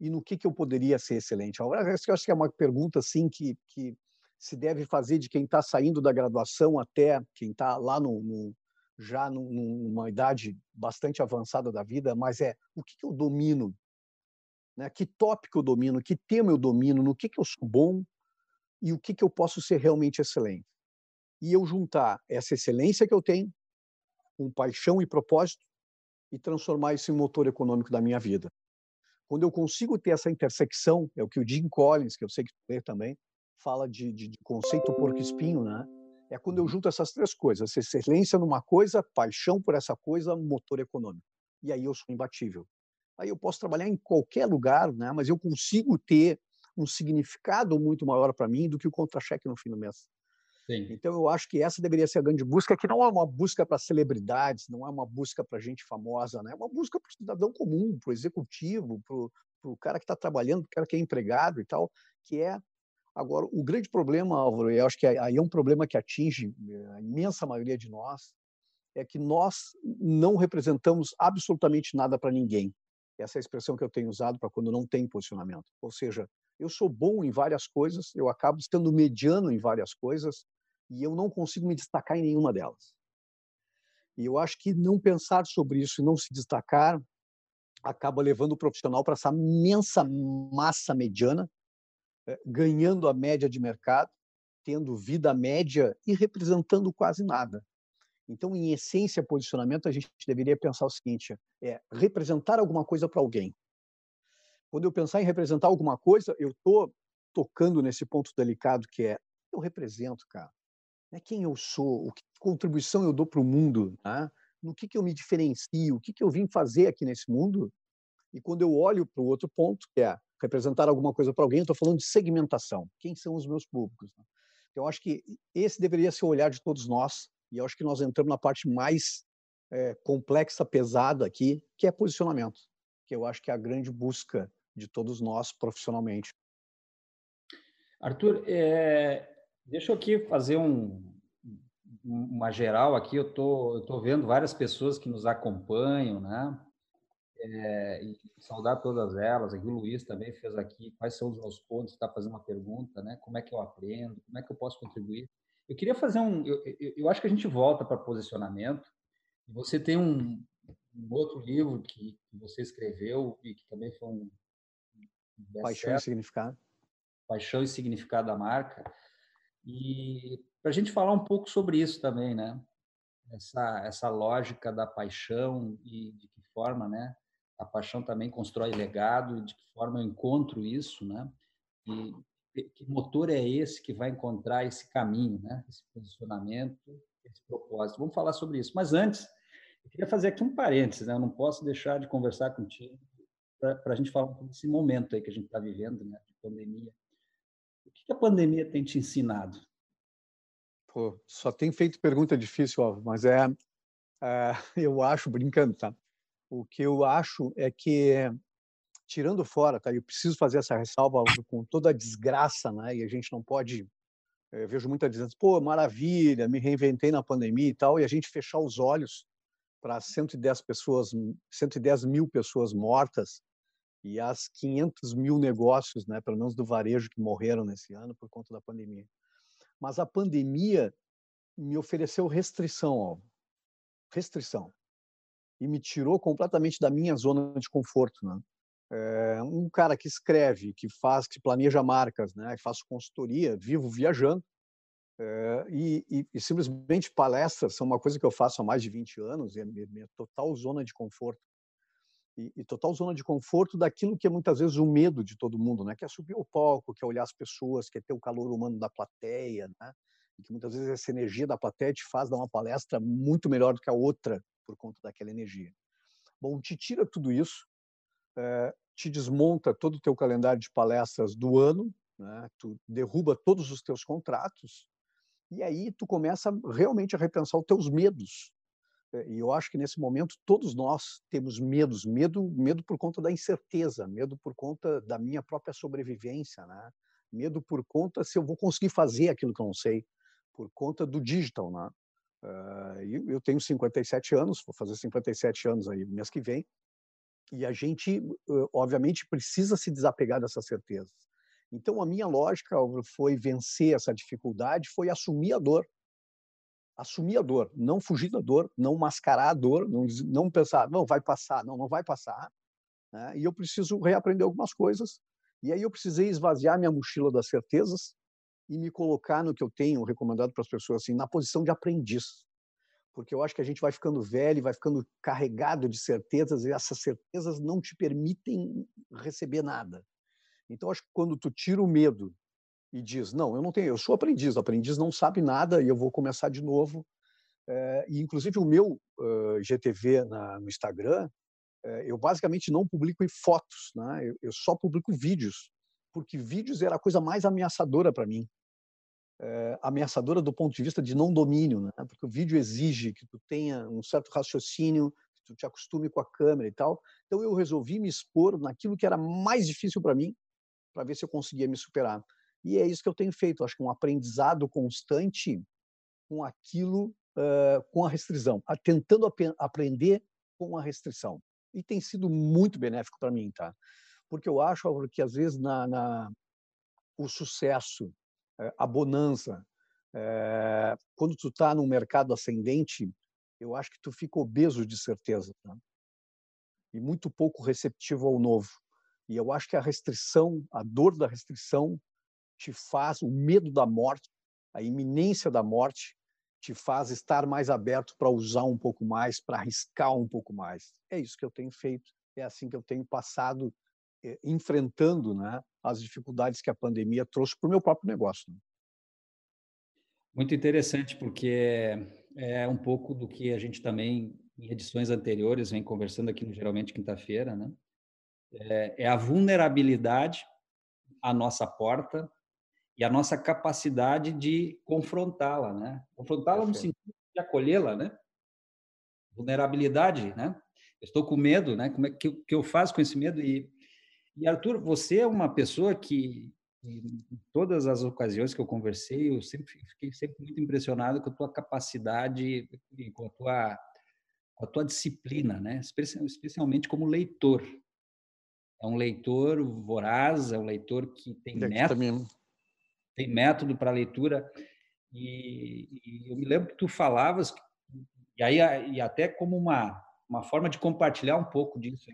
e no que, que eu poderia ser excelente? Eu acho que é uma pergunta assim que, que se deve fazer de quem está saindo da graduação até quem está lá no, no já numa idade bastante avançada da vida, mas é o que, que eu domino? Né? Que tópico eu domino? Que tema eu domino? No que, que eu sou bom? E o que, que eu posso ser realmente excelente? E eu juntar essa excelência que eu tenho com paixão e propósito e transformar isso em motor econômico da minha vida. Quando eu consigo ter essa intersecção, é o que o Jim Collins, que eu sei que tu lê também, fala de, de, de conceito porco-espinho, né? É quando eu uhum. junto essas três coisas, excelência numa coisa, paixão por essa coisa, motor econômico. E aí eu sou imbatível. Aí eu posso trabalhar em qualquer lugar, né? mas eu consigo ter um significado muito maior para mim do que o contra-cheque no fim do mês. Sim. Então eu acho que essa deveria ser a grande busca, que não é uma busca para celebridades, não é uma busca para gente famosa, né? é uma busca para o cidadão comum, para o executivo, para o cara que está trabalhando, para o cara que é empregado e tal, que é Agora, o grande problema, Álvaro, eu acho que aí é um problema que atinge eh, a imensa maioria de nós, é que nós não representamos absolutamente nada para ninguém. Essa é a expressão que eu tenho usado para quando não tem posicionamento. Ou seja, eu sou bom em várias coisas, eu acabo estando mediano em várias coisas e eu não consigo me destacar em nenhuma delas. E eu acho que não pensar sobre isso e não se destacar acaba levando o profissional para essa imensa massa mediana eh, ganhando a média de mercado, tendo vida média e representando quase nada. Então, em essência, posicionamento, a gente deveria pensar o seguinte: é representar alguma coisa para alguém. Quando eu pensar em representar alguma coisa, eu estou tocando nesse ponto delicado que é eu represento, cara. É quem eu sou, o que contribuição eu dou para o mundo, né? no que, que eu me diferencio, o que, que eu vim fazer aqui nesse mundo. E quando eu olho para o outro ponto, que é representar alguma coisa para alguém, eu estou falando de segmentação. Quem são os meus públicos? Né? Então, eu acho que esse deveria ser o olhar de todos nós, e eu acho que nós entramos na parte mais é, complexa, pesada aqui, que é posicionamento, que eu acho que é a grande busca de todos nós profissionalmente. Arthur, é, deixa eu aqui fazer um, uma geral aqui. Eu tô, tô vendo várias pessoas que nos acompanham, né? É, e saudar todas elas. Aqui o Luiz também fez aqui quais são os meus pontos, está fazendo uma pergunta, né? Como é que eu aprendo? Como é que eu posso contribuir? Eu queria fazer um. Eu, eu, eu acho que a gente volta para posicionamento. Você tem um, um outro livro que, que, você escreveu e que também foi um. um Paixão e Significado. Paixão e Significado da Marca. E para a gente falar um pouco sobre isso também, né? Essa, essa lógica da paixão e de que forma, né? a paixão também constrói legado e de que forma eu encontro isso, né? E que motor é esse que vai encontrar esse caminho, né? Esse posicionamento, esse propósito. Vamos falar sobre isso. Mas antes, eu queria fazer aqui um parênteses, né? Eu não posso deixar de conversar contigo para a gente falar desse momento aí que a gente está vivendo, né? De pandemia. O que a pandemia tem te ensinado? Pô, só tem feito pergunta difícil, ó, mas é, é, eu acho, brincando, tá? O que eu acho é que, tirando fora, tá? Eu preciso fazer essa ressalva com toda a desgraça, né? E a gente não pode. Eu vejo muita dizendo, pô, maravilha, me reinventei na pandemia e tal, e a gente fechar os olhos para 110 pessoas, 110 mil pessoas mortas e as 500 mil negócios, né, pelo menos do varejo, que morreram nesse ano por conta da pandemia. Mas a pandemia me ofereceu restrição, restrição e me tirou completamente da minha zona de conforto. Né? É, um cara que escreve, que faz, que planeja marcas, né? faço consultoria, vivo viajando, é, e, e, e, simplesmente palestras são uma coisa que eu faço há mais de 20 anos, e é minha, minha total zona de conforto. E, e, total zona de conforto daquilo que é muitas vezes o medo de todo mundo, né? Que é subir ao palco, que é olhar as pessoas, que é ter o calor humano da plateia, né? E que muitas vezes essa energia da plateia te faz dar uma palestra muito melhor do que a outra por conta daquela energia. Bom, te tira tudo isso, é, te desmonta todo o teu calendário de palestras do ano, né? tu derruba todos os teus contratos, e aí tu começa realmente a repensar os teus medos. Eh, e eu acho que nesse momento todos nós temos medos, medo, medo por conta da incerteza, medo por conta da minha própria sobrevivência, né? Medo por conta se eu vou conseguir fazer aquilo que eu não sei, por conta do digital, né? Uh, eu tenho 57 anos, vou fazer 57 anos aí mês que vem, E a gente, obviamente, precisa se desapegar dessas certezas. Então, a minha lógica foi vencer essa dificuldade, foi assumir a dor. Assumir a dor, não fugir da dor, não mascarar a dor, não, não pensar, não, vai passar, não, não vai passar. Né? E eu preciso reaprender algumas coisas. E aí eu precisei esvaziar minha mochila das certezas e me colocar no que eu tenho recomendado para as pessoas, assim, na posição de aprendiz porque eu acho que a gente vai ficando velho, vai ficando carregado de certezas e essas certezas não te permitem receber nada. Então acho que quando tu tira o medo e diz não, eu não tenho, eu sou aprendiz, o aprendiz não sabe nada e eu vou começar de novo. É, e inclusive o meu uh, GTV na, no Instagram, é, eu basicamente não publico em fotos, né? Eu, eu só publico vídeos, porque vídeos era a coisa mais ameaçadora para mim é, ameaçadora do ponto de vista de não domínio, né? porque o vídeo exige que tu tenha um certo raciocínio, que tu te acostume com a câmera e tal. Então eu resolvi me expor naquilo que era mais difícil para mim, para ver se eu conseguia me superar. E é isso que eu tenho feito, acho que um aprendizado constante com aquilo, uh, com a restrição, tentando ap aprender com a restrição. E tem sido muito benéfico para mim, tá? Porque eu acho que às vezes na, na o sucesso é, a bonança. É, quando tu está num mercado ascendente, eu acho que tu fica obeso de certeza tá? e muito pouco receptivo ao novo. E eu acho que a restrição, a dor da restrição, te faz o medo da morte, a iminência da morte, te faz estar mais aberto para usar um pouco mais, para arriscar um pouco mais. É isso que eu tenho feito, é assim que eu tenho passado eh, enfrentando né, as dificuldades que a pandemia trouxe para o meu próprio negócio. Né. Muito interessante, porque é um pouco do que a gente também, em edições anteriores, vem conversando aqui no Geralmente Quinta-feira, né? É, é a vulnerabilidade à nossa porta e a nossa capacidade de confrontá-la, né? Confrontá-la no sentido de acolhê-la, né? Vulnerabilidade, né? estou com medo, né? Como é que, que eu faço com esse medo? E e Arthur, você é uma pessoa que, em todas as ocasiões que eu conversei, eu sempre fiquei sempre muito impressionado com a tua capacidade e com a tua, com a tua disciplina, né? Especialmente como leitor. É um leitor voraz, é um leitor que tem método, tem método para leitura. E, e, eu me lembro que tu falavas, e aí e até como uma, uma forma de compartilhar um pouco disso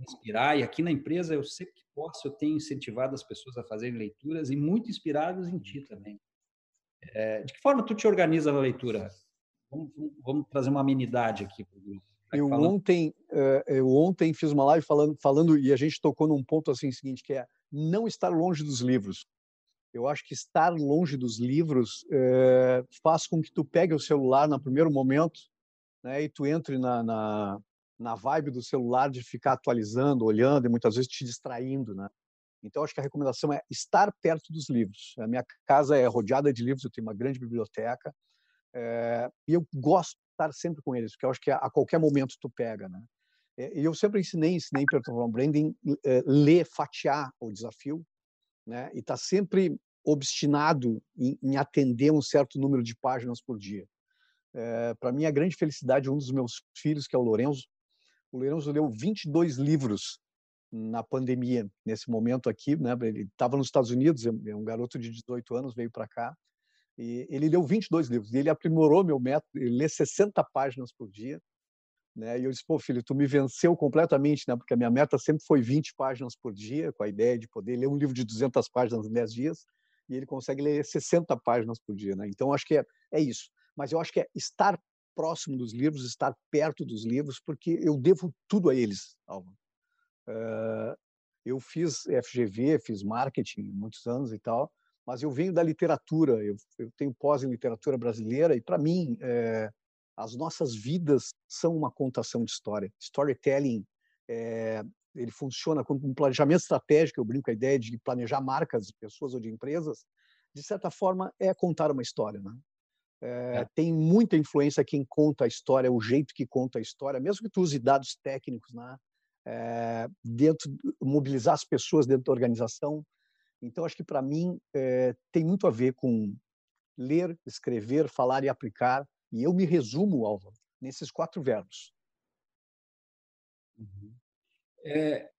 inspirar. E aqui na empresa, eu sempre que posso, eu tenho incentivado as pessoas a fazerem leituras e muito inspirados em ti também. É, de que forma tu te organiza na leitura? Vamos, vamos trazer uma amenidade aqui para o grupo. Eu ontem, eh, eu ontem fiz uma live falando, falando e a gente tocou num ponto assim seguinte que é não estar longe dos livros. Eu acho que estar longe dos livros é, faz com que tu pegue o celular no primeiro momento, né, e tu entre na, na, na vibe do celular de ficar atualizando, olhando e muitas vezes te distraindo, né? Então acho que a recomendação é estar perto dos livros. A minha casa é rodeada de livros, eu tenho uma grande biblioteca é, e eu gosto de estar sempre com eles, porque eu acho que a, qualquer momento tu pega, né? E eu sempre ensinei, ensinei para o é, ler, fatiar o desafio, né? E tá sempre obstinado em, em atender um certo número de páginas por dia. É, para mim, a grande felicidade, um dos meus filhos, que é o Lorenzo, o Lourenço leu 22 livros na pandemia, nesse momento aqui, né? Ele estava nos Estados Unidos, é, é um garoto de 18 anos, veio para cá, e ele leu 22 livros. E ele aprimorou meu método, ele lê 60 páginas por dia, né? E eu disse, pô, filho, tu me venceu completamente, né? Porque a minha meta sempre foi 20 páginas por dia, com a ideia de poder ler um livro de 200 páginas em 10 dias, e ele consegue ler 60 páginas por dia, né? Então acho que é, é isso. Mas eu acho que é estar próximo dos livros, estar perto dos livros, porque eu devo tudo a eles. Uh, eu fiz FGV, fiz marketing muitos anos e tal, mas eu venho da literatura, eu, eu tenho pós em literatura brasileira e para mim é, as nossas vidas são uma contação de história. Storytelling é, ele funciona como um planejamento estratégico. Eu brinco com a ideia de planejar marcas de pessoas ou de empresas. De certa forma, é contar uma história. Né? É, tem muita influência quem conta a história, o jeito que conta a história, mesmo que tu use dados técnicos, né? É, dentro mobilizar as pessoas dentro da organização. Então acho que para mim é, tem muito a ver com ler, escrever, falar e aplicar. E eu me resumo, Álvaro, nesses quatro verbos. Uhum. É,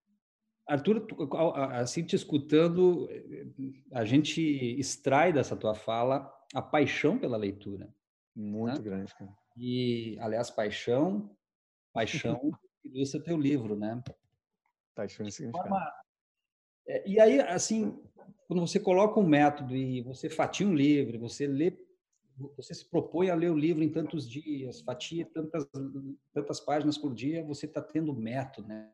Arthur, assim te escutando, a gente extrai dessa tua fala a paixão pela leitura. Muito né? grande. Cara. E, aliás, paixão, paixão ilustra teu livro, né? Paixão e significado. É, e aí, assim, quando você coloca um método e você fatia um livro, você lê, você se propõe a ler o livro em tantos dias, fatia tantas, tantas páginas por dia, você está tendo método, né?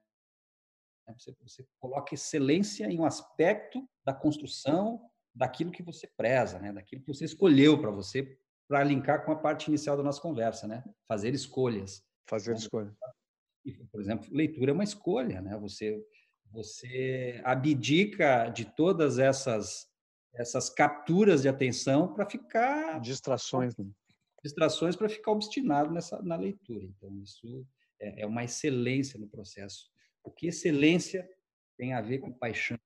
Você, você coloca excelência em um aspecto da construção daquilo que você preza, né? Daquilo que você escolheu para você, para linkar com a parte inicial da nossa conversa, né? Fazer escolhas. Fazer então, escolhas. Por exemplo, leitura é uma escolha, né? Você você abdica de todas essas essas capturas de atenção para ficar distrações, né? distrações para ficar obstinado nessa na leitura. Então isso é, é uma excelência no processo. O que excelência tem a ver com paixão?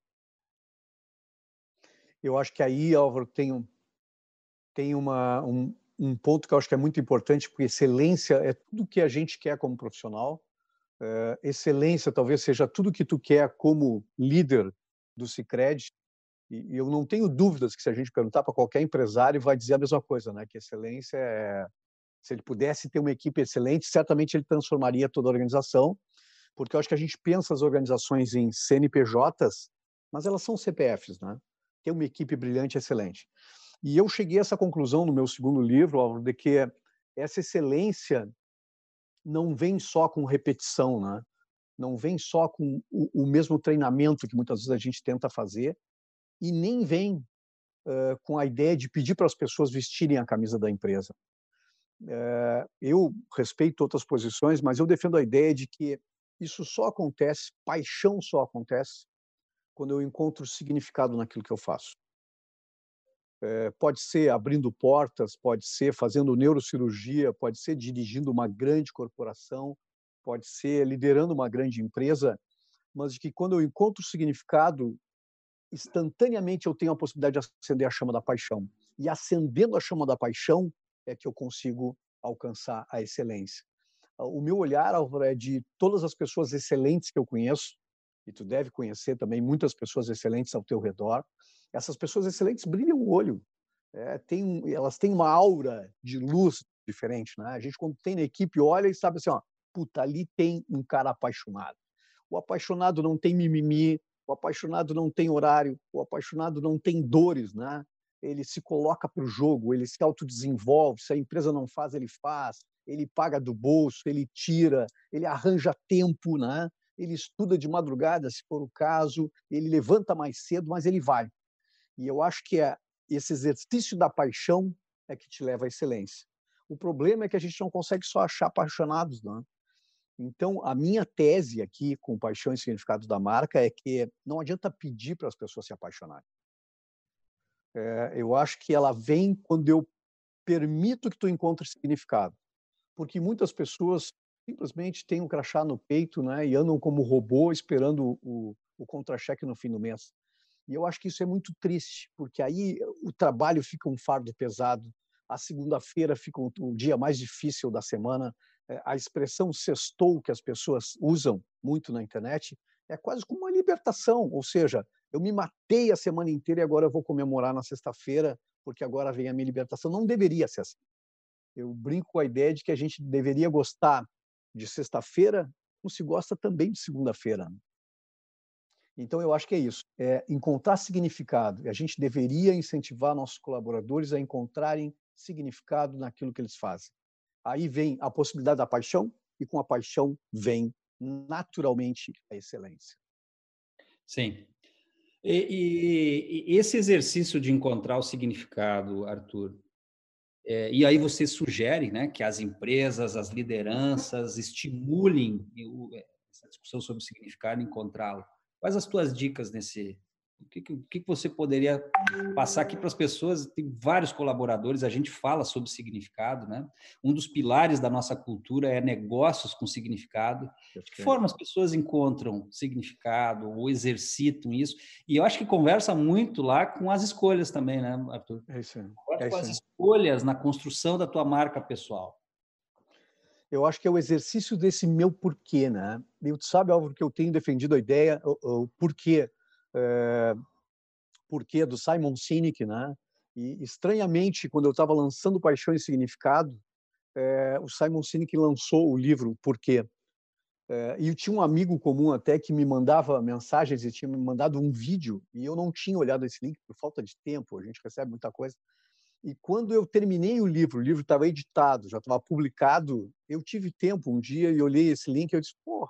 Eu acho que aí, Álvaro, tem um tem uma um, um ponto que eu acho que é muito importante, porque excelência é tudo que a gente quer como profissional Uh, excelência talvez seja tudo que tu quer como líder do Cicred. E, eu não tenho dúvidas que se a gente perguntar para qualquer empresário, vai dizer a mesma coisa, né? Que excelência é se ele pudesse ter uma equipe excelente, certamente ele transformaria toda a organização, porque eu acho que a gente pensa as organizações em CNPJs, mas elas são CPFs, né? Ter uma equipe brilhante, excelente. E eu cheguei a essa conclusão no meu segundo livro, de que essa excelência não vem só com repetição, né? não vem só com o, o mesmo treinamento que muitas vezes a gente tenta fazer, e nem vem uh, com a ideia de pedir para as pessoas vestirem a camisa da empresa. Uh, eu respeito outras posições, mas eu defendo a ideia de que isso só acontece, paixão só acontece, quando eu encontro significado naquilo que eu faço. É, pode ser abrindo portas, pode ser fazendo neurocirurgia, pode ser dirigindo uma grande corporação, pode ser liderando uma grande empresa, mas de que quando eu encontro significado, instantaneamente eu tenho a possibilidade de acender a chama da paixão. E acendendo a chama da paixão é que eu consigo alcançar a excelência. O meu olhar, Álvaro, é de todas as pessoas excelentes que eu conheço, e tu deve conhecer também muitas pessoas excelentes ao teu redor, essas pessoas excelentes brilham o olho. É, tem, elas têm uma aura de luz diferente, né? A gente quando tem na equipe olha e sabe assim, ó, puta, ali tem um cara apaixonado. O apaixonado não tem mimimi, o apaixonado não tem horário, o apaixonado não tem dores, né? Ele se coloca para o jogo, ele se autodesenvolve, se a empresa não faz, ele faz, ele paga do bolso, ele tira, ele arranja tempo, né? Ele estuda de madrugada, se for o caso, ele levanta mais cedo, mas ele vai. E eu acho que é esse exercício da paixão é que te leva à excelência. O problema é que a gente não consegue só achar apaixonados, não. Então, a minha tese aqui com paixão e significado da marca é que não adianta pedir para as pessoas se apaixonarem. É, eu acho que ela vem quando eu permito que tu encontre significado, porque muitas pessoas simplesmente têm um crachá no peito, né, e andam como robô esperando o, o contra-cheque no fim do mês. E eu acho que isso é muito triste, porque aí o trabalho fica um fardo pesado, a segunda-feira fica o dia mais difícil da semana, a expressão sextou que as pessoas usam muito na internet é quase como uma libertação, ou seja, eu me matei a semana inteira e agora eu vou comemorar na sexta-feira porque agora vem a minha libertação. Não deveria ser assim. Eu brinco com a ideia de que a gente deveria gostar de sexta-feira como se gosta também de segunda-feira. Então, eu acho que é isso, é encontrar significado. E a gente deveria incentivar nossos colaboradores a encontrarem significado naquilo que eles fazem. Aí vem a possibilidade da paixão, e com a paixão vem naturalmente a excelência. Sim. E, e, e esse exercício de encontrar o significado, Arthur, é, e aí você sugere né, que as empresas, as lideranças estimulem essa discussão sobre o significado, encontrá-lo. Quais as tuas dicas nesse? O que, que você poderia passar aqui para as pessoas? Tem vários colaboradores, a gente fala sobre significado, né? Um dos pilares da nossa cultura é negócios com significado. De que forma as pessoas encontram significado ou exercitam isso? E eu acho que conversa muito lá com as escolhas também, né, Arthur? É isso. É com as escolhas na construção da tua marca pessoal. eu acho que é o exercício desse meu porquê, né? E tu sabe, Álvaro, que eu tenho defendido a ideia, o, o porquê, é, porquê do Simon Sinek, né? E estranhamente, quando eu estava lançando Paixão e Significado, é, o Simon Sinek lançou o livro Porquê. É, e eu tinha um amigo comum até que me mandava mensagens e tinha me mandado um vídeo e eu não tinha olhado esse link por falta de tempo. A gente recebe muita coisa. E quando eu terminei o livro, o livro estava editado, já estava publicado, eu tive tempo um dia e olhei esse link e eu disse, pô,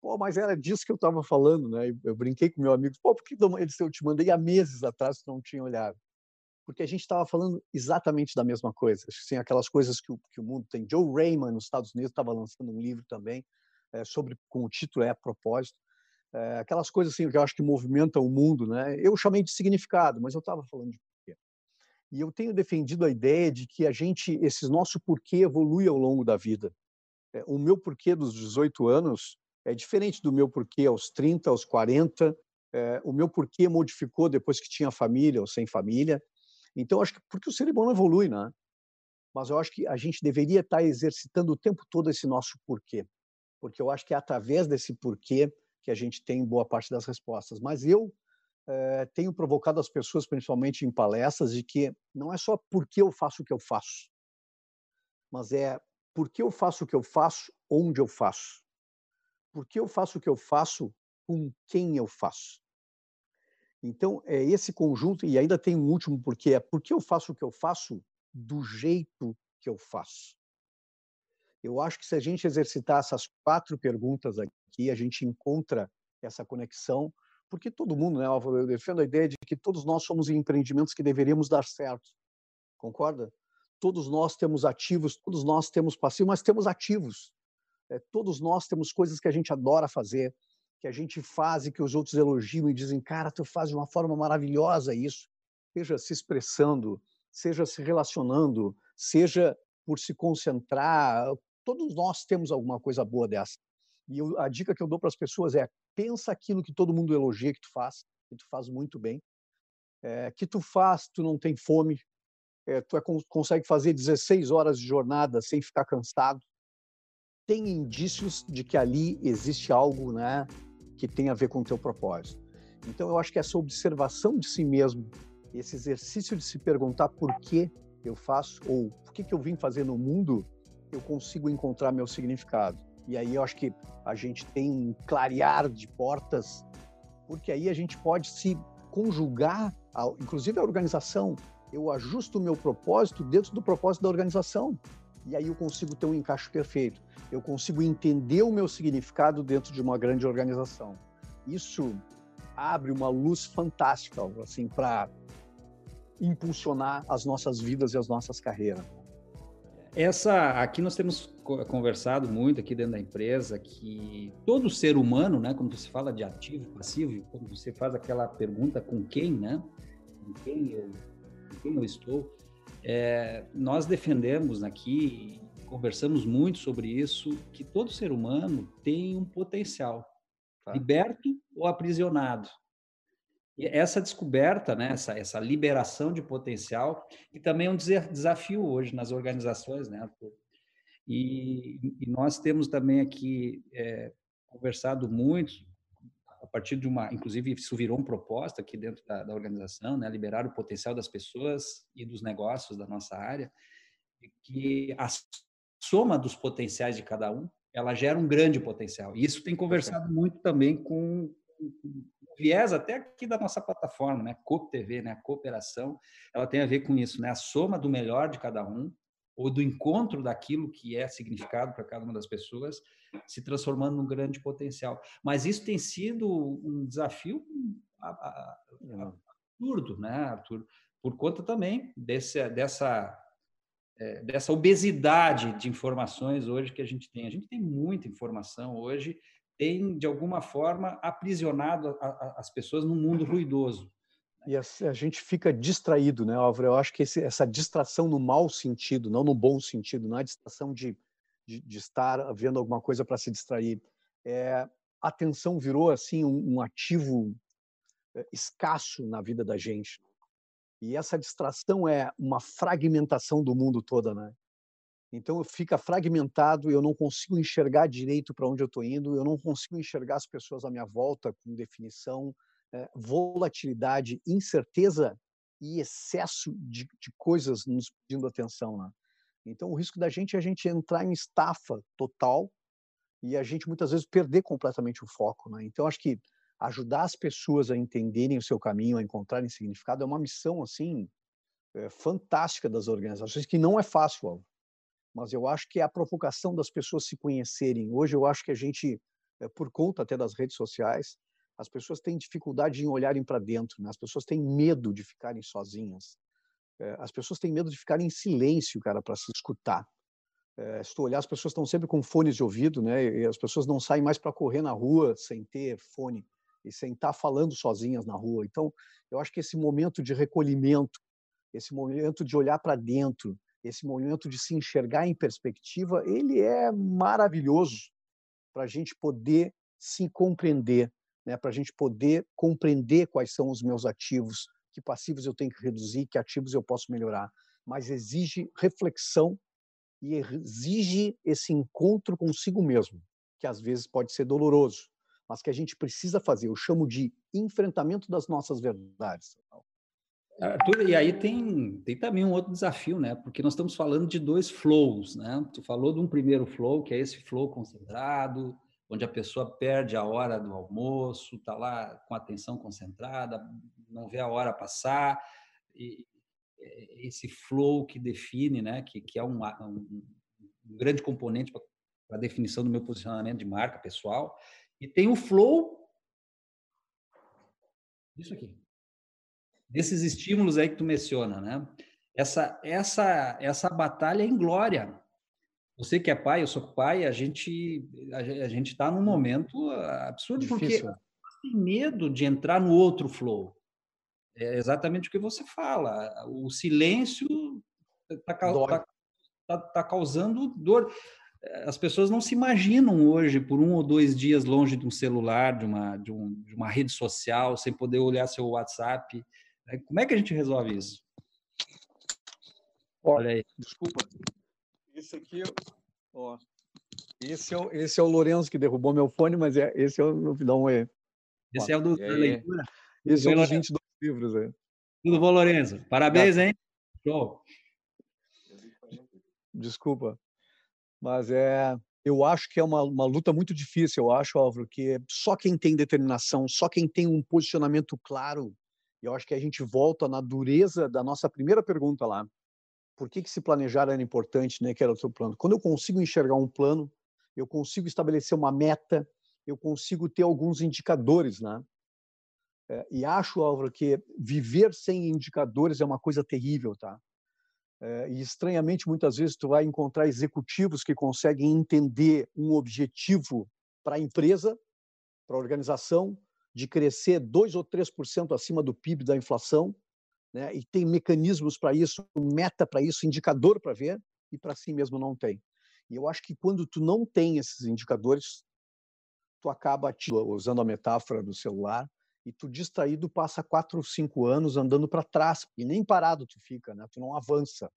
pô mas era disso que eu estava falando, né? Eu brinquei com meu amigo, pô, por que eu te mandei há meses atrás que não tinha olhado? Porque a gente estava falando exatamente da mesma coisa. Assim, aquelas coisas que o, que o mundo tem. Joe Rayman, nos Estados Unidos, estava lançando um livro também, é, sobre, com o título é a propósito. É, aquelas coisas assim que eu acho que movimentam o mundo, né? Eu chamei de significado, mas eu estava falando de e eu tenho defendido a ideia de que a gente, esse nosso porquê evolui ao longo da vida. É, o meu porquê dos 18 anos é diferente do meu porquê aos 30, aos 40. É, o meu porquê modificou depois que tinha família ou sem família. Então, acho que porque o ser humano evolui, né? Mas eu acho que a gente deveria estar exercitando o tempo todo esse nosso porquê. Porque eu acho que é através desse porquê que a gente tem boa parte das respostas. Mas eu é, tenho provocado as pessoas, principalmente em palestras, de que não é só porque eu faço o que eu faço, mas é porque eu faço o que eu faço, onde eu faço. Porque eu faço o que eu faço, com quem eu faço. Então, é esse conjunto, e ainda tem um último porquê, é porque eu faço o que eu faço do jeito que eu faço. Eu acho que se a gente exercitar essas quatro perguntas aqui, a gente encontra essa conexão porque todo mundo, né, Álvaro, eu defendo a ideia de que todos nós somos empreendimentos que deveríamos dar certo. Concorda? Todos nós temos ativos, todos nós temos passivos, mas temos ativos. É, todos nós temos coisas que a gente adora fazer, que a gente faz e que os outros elogiam e dizem, cara, tu faz de uma forma maravilhosa isso. Seja se expressando, seja se relacionando, seja por se concentrar. Todos nós temos alguma coisa boa dessa. E eu, a dica que eu dou para as pessoas é pensa aquilo que todo mundo elogia que tu faz, que tu faz muito bem, é, que tu faz, tu não tem fome, é, tu é, consegue fazer 16 horas de jornada sem ficar cansado. Tem indícios de que ali existe algo, né, que tem a ver com o teu propósito. Então eu acho que essa observação de si mesmo, esse exercício de se perguntar por que eu faço ou o que que eu vim fazer no mundo, eu consigo encontrar meu significado. E aí eu acho que a gente tem um clarear de portas, porque aí a gente pode se conjugar, inclusive a organização. Eu ajusto o meu propósito dentro do propósito da organização. E aí eu consigo ter um encaixe perfeito. Eu consigo entender o meu significado dentro de uma grande organização. Isso abre uma luz fantástica, assim, para impulsionar as nossas vidas e as nossas carreiras. Essa aqui nós temos conversado muito aqui dentro da empresa que todo ser humano, né, quando você fala de ativo, passivo, quando você faz aquela pergunta com quem, né, com quem eu, com quem eu estou, é, nós defendemos aqui, conversamos muito sobre isso, que todo ser humano tem um potencial, tá. liberto ou aprisionado. E essa descoberta, né, essa, essa liberação de potencial, que também é um desafio hoje nas organizações, né, Arthur? E, e nós temos também aqui é, conversado muito, partir de uma, inclusive isso virou uma proposta aqui dentro da, da organização, né, liberar o potencial das pessoas e dos negócios da nossa área, que a soma dos potenciais de cada um, ela gera um grande potencial. E isso tem conversado muito também com, com viés até aqui da nossa plataforma, né? Coop TV, né? A cooperação, ela tem a ver com isso, né? A soma do melhor de cada um ou do encontro daquilo que é significado para cada uma das pessoas, se transformando num grande potencial. Mas isso tem sido um desafio absurdo, né, Arthur? Por conta também desse, dessa é, dessa obesidade de informações hoje que a gente tem. A gente tem muita informação hoje tem, de alguma forma, aprisionado a, a, as pessoas num mundo ruidoso. E a, a, gente fica distraído, né, Álvaro? Eu acho que esse, essa distração no mau sentido, não no bom sentido, não é distração de, de, de estar vendo alguma coisa para se distrair. É, a atenção virou, assim, um, um ativo é, escasso na vida da gente. E essa distração é uma fragmentação do mundo toda, né? Então fica fragmentado, eu não consigo enxergar direito para onde eu estou indo, eu não consigo enxergar as pessoas à minha volta com definição, é, volatilidade, incerteza e excesso de, de, coisas nos pedindo atenção. Né? Então o risco da gente é a gente entrar em estafa total e a gente muitas vezes perder completamente o foco. Né? Então acho que ajudar as pessoas a entenderem o seu caminho, a encontrarem significado é uma missão assim é, fantástica das organizações que não é fácil, Alvo mas eu acho que é a provocação das pessoas se conhecerem. Hoje eu acho que a gente, eh, por conta até das redes sociais, as pessoas têm dificuldade em olharem para dentro, né? as pessoas têm medo de ficarem sozinhas, eh, as pessoas têm medo de ficarem em silêncio, cara, para se escutar. É, se tu olhar, as pessoas estão sempre com fones de ouvido, né? E as pessoas não saem mais para correr na rua sem ter fone e sem estar tá falando sozinhas na rua. Então, eu acho que esse momento de recolhimento, esse momento de olhar para dentro, esse momento de se enxergar em perspectiva, ele é maravilhoso para a gente poder se compreender, né? para a gente poder compreender quais são os meus ativos, que passivos eu tenho que reduzir, que ativos eu posso melhorar. Mas exige reflexão e exige esse encontro consigo mesmo, que às vezes pode ser doloroso, mas que a gente precisa fazer. Eu chamo de enfrentamento das nossas verdades. Arthur, e aí tem, tem também um outro desafio, né? Porque nós estamos falando de dois flows, né? Tu falou de um primeiro flow, que é esse flow concentrado, onde a pessoa perde a hora do almoço, está lá com atenção concentrada, não vê a hora passar. E esse flow que define, né? Que, que é um, um, grande componente para a definição do meu posicionamento de marca pessoal. E tem o flow. Isso aqui desses estímulos aí que tu menciona, né? Essa, essa, essa batalha é inglória. Você que é pai, eu sou pai, a gente a, gente está num momento absurdo Difícil. porque tem medo de entrar no outro flow. É exatamente o que você fala. O silêncio está tá, tá, tá causando dor as pessoas não se imaginam hoje por um ou dois dias longe de um celular, de uma, de, um, de uma rede social, sem poder olhar seu WhatsApp. Como é que a gente resolve isso? Olha aí. Desculpa. Esse aqui, ó. Esse é, o, esse é o Lourenço que derrubou meu fone, mas é, esse é o um E. Esse é o do, da leitura? Esse é o dos 22 livros. É. Tudo bom, Lourenço? Parabéns, hein? Show. Desculpa. Mas é, eu acho que é uma, uma luta muito difícil. Eu acho, Álvaro, que só quem tem determinação, só quem tem um posicionamento claro eu acho que a gente volta na dureza da nossa primeira pergunta lá. Por que, que se planejar era importante, né? Que era o seu plano. Quando eu consigo enxergar um plano, eu consigo estabelecer uma meta, eu consigo ter alguns indicadores, né? É, e acho, Álvaro, que viver sem indicadores é uma coisa terrível, tá? É, e estranhamente, muitas vezes, tu vai encontrar executivos que conseguem entender um objetivo para a empresa, para a organização, de crescer 2 ou 3% acima do PIB da inflação, né? e tem mecanismos para isso, meta para isso, indicador para ver, e para si mesmo não tem. E eu acho que quando tu não tem esses indicadores, tu acaba, usando a metáfora do celular, e tu distraído passa quatro ou cinco anos andando para trás, e nem parado tu fica, né? tu não avança.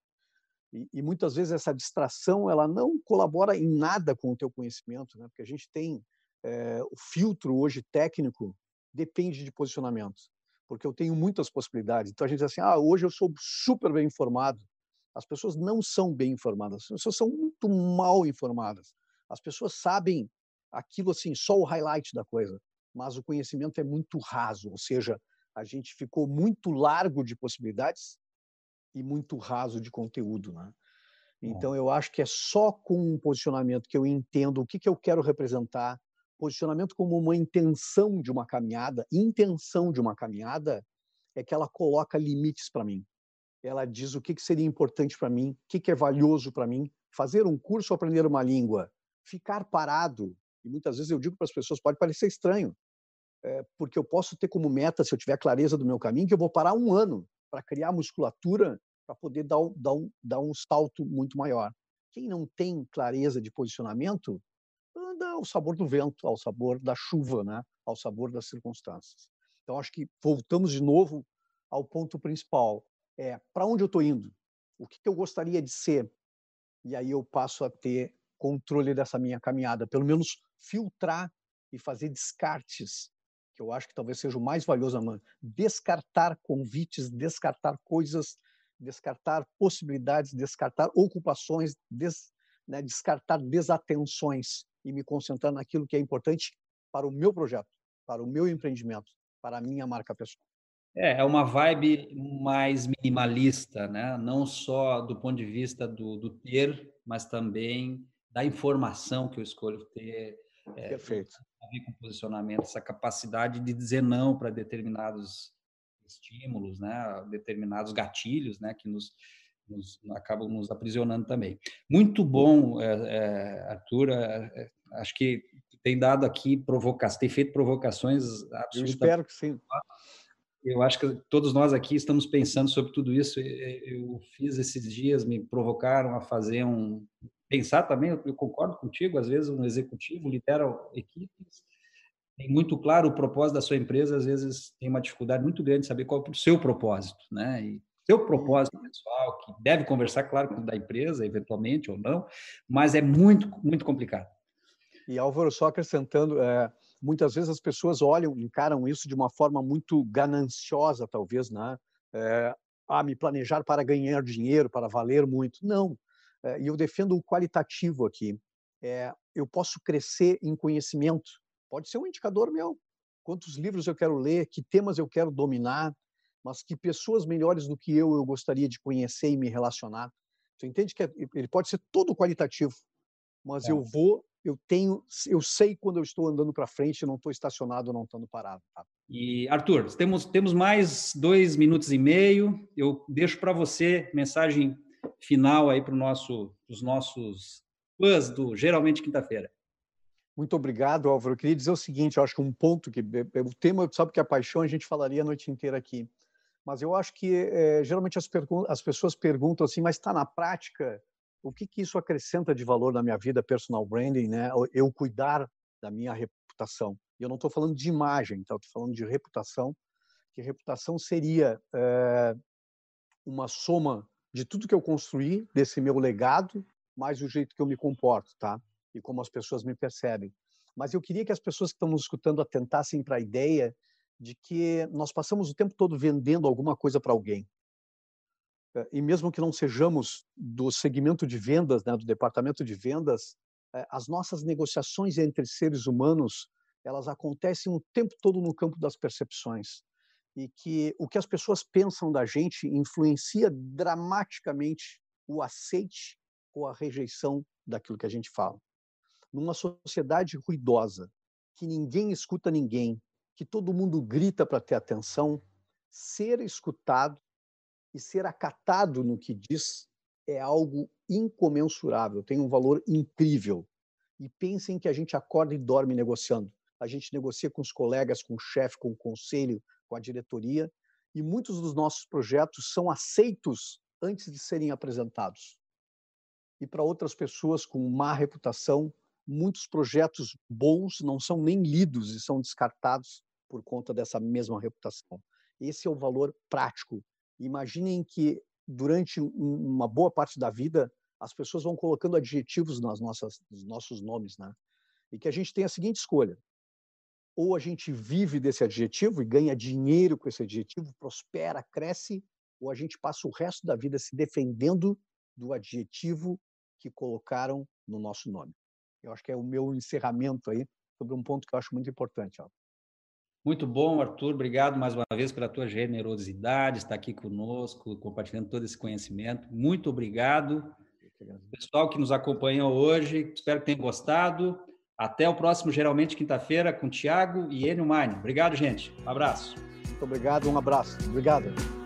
E, e, muitas vezes essa distração ela não colabora em nada com o teu conhecimento, né? porque a gente tem é, o filtro hoje técnico depende de posicionamento, porque eu tenho muitas possibilidades. Então a gente diz assim: ah, hoje eu sou super bem informado. As pessoas não são bem informadas, as pessoas são muito mal informadas. As pessoas sabem aquilo assim, só o highlight da coisa, mas o conhecimento é muito raso, ou seja, a gente ficou muito largo de possibilidades e muito raso de conteúdo, né? Então eu acho que é só com um posicionamento que eu entendo o que, que eu quero representar, posicionamento como uma intenção de uma caminhada, intenção de uma caminhada, é que ela coloca limites para mim. Ela diz o que, que seria importante para mim, o que, que é valioso para mim. Fazer um curso ou aprender uma língua, ficar parado, e muitas vezes eu digo para as pessoas, pode parecer estranho, é, porque eu posso ter como meta, se eu tiver clareza do meu caminho, que eu vou parar um ano para criar musculatura para poder dar, dar, dar um salto muito maior. Quem não tem clareza de posicionamento ao sabor do vento, ao sabor da chuva, né? ao sabor das circunstâncias. Então, acho que voltamos de novo ao ponto principal. É para onde eu estou indo? O que, que eu gostaria de ser? e aí eu passo a ter controle dessa minha caminhada, pelo menos filtrar e fazer descartes, que eu acho que talvez seja o mais valioso, mano. descartar convites, descartar coisas, descartar possibilidades, descartar ocupações, des, né, descartar desatenções e me concentrar naquilo que é importante para o meu projeto, para o meu empreendimento, para a minha marca pessoal. É, é uma vibe mais minimalista, né? não só do ponto de vista do, do ter, mas também da informação que eu escolho ter. É, Perfeito. A ver com posicionamento, essa capacidade de dizer não para determinados estímulos, né? determinados gatilhos né? que nos, nos, acabam nos aprisionando também. Muito bom, é, é, Arthur. É, é acho que tem dado aqui provocações, tem feito provocações absolutamente. Eu espero que sim. Eu acho que todos nós aqui estamos pensando sobre tudo isso. Eu fiz esses dias, me provocaram a fazer um. Pensar também, eu concordo contigo, às vezes um executivo lidera equipes, tem muito claro o propósito da sua empresa, às vezes tem uma dificuldade muito grande de saber qual é o seu propósito, né? E seu propósito pessoal, que deve conversar, claro, com o da empresa, eventualmente ou não, mas é muito, muito complicado. E Álvaro, só acrescentando, é, muitas vezes as pessoas olham, encaram isso de uma forma muito gananciosa, talvez, né? É, ah, me planejar para ganhar dinheiro, para valer muito. Não. É, e eu defendo o qualitativo aqui. É, eu posso crescer em conhecimento. Pode ser um indicador meu. Quantos livros eu quero ler, que temas eu quero dominar, mas que pessoas melhores do que eu eu gostaria de conhecer e me relacionar. Tu entende que é, ele pode ser todo qualitativo, mas é. eu vou eu tenho, eu sei quando eu estou andando para frente, não estou estacionado, não estando parado. Tá? E Arthur, temos temos mais dois minutos e meio. Eu deixo para você mensagem final aí para nosso, os nossos fãs do geralmente quinta-feira. Muito obrigado, Álvaro. Eu queria dizer o seguinte: eu acho que um ponto que o tema, sabe que a paixão a gente falaria a noite inteira aqui, mas eu acho que é, geralmente as, as pessoas perguntam assim, mas está na prática? o que, que isso acrescenta de valor na minha vida personal branding, né? Eu cuidar da minha reputação. E eu não estou falando de imagem, então estou falando de reputação. Que reputação seria é, uma soma de tudo que eu construí, desse meu legado, mais o jeito que eu me comporto, tá? E como as pessoas me percebem. Mas eu queria que as pessoas que estão nos escutando atentassem para a ideia de que nós passamos o tempo todo vendendo alguma coisa para alguém e mesmo que não sejamos do segmento de vendas, né, do departamento de vendas, é, as nossas negociações entre seres humanos elas acontecem o tempo todo no campo das percepções e que o que as pessoas pensam da gente influencia dramaticamente o aceite ou a rejeição daquilo que a gente fala. Numa sociedade ruidosa, que ninguém escuta ninguém, que todo mundo grita para ter atenção, ser escutado e ser acatado no que diz é algo incomensurável, tem um valor incrível. E pensem que a gente acorda e dorme negociando. A gente negocia com os colegas, com o chefe, com o conselho, com a diretoria, e muitos dos nossos projetos são aceitos antes de serem apresentados. E para outras pessoas com má reputação, muitos projetos bons não são nem lidos e são descartados por conta dessa mesma reputação. Esse é o valor prático Imaginem que durante uma boa parte da vida as pessoas vão colocando adjetivos nas nossas, nos nossos nomes, né? E que a gente tem a seguinte escolha: ou a gente vive desse adjetivo e ganha dinheiro com esse adjetivo, prospera, cresce, ou a gente passa o resto da vida se defendendo do adjetivo que colocaram no nosso nome. Eu acho que é o meu encerramento aí sobre um ponto que eu acho muito importante. Ó. Muito bom, Arthur. Obrigado mais uma vez pela tua generosidade, estar aqui conosco, compartilhando todo esse conhecimento. Muito obrigado. Pessoal que nos acompanhou hoje, espero que tenham gostado. Até o próximo, geralmente quinta-feira, com Tiago e Enio Mine. Obrigado, gente. Um abraço. Muito obrigado, um abraço. Obrigado.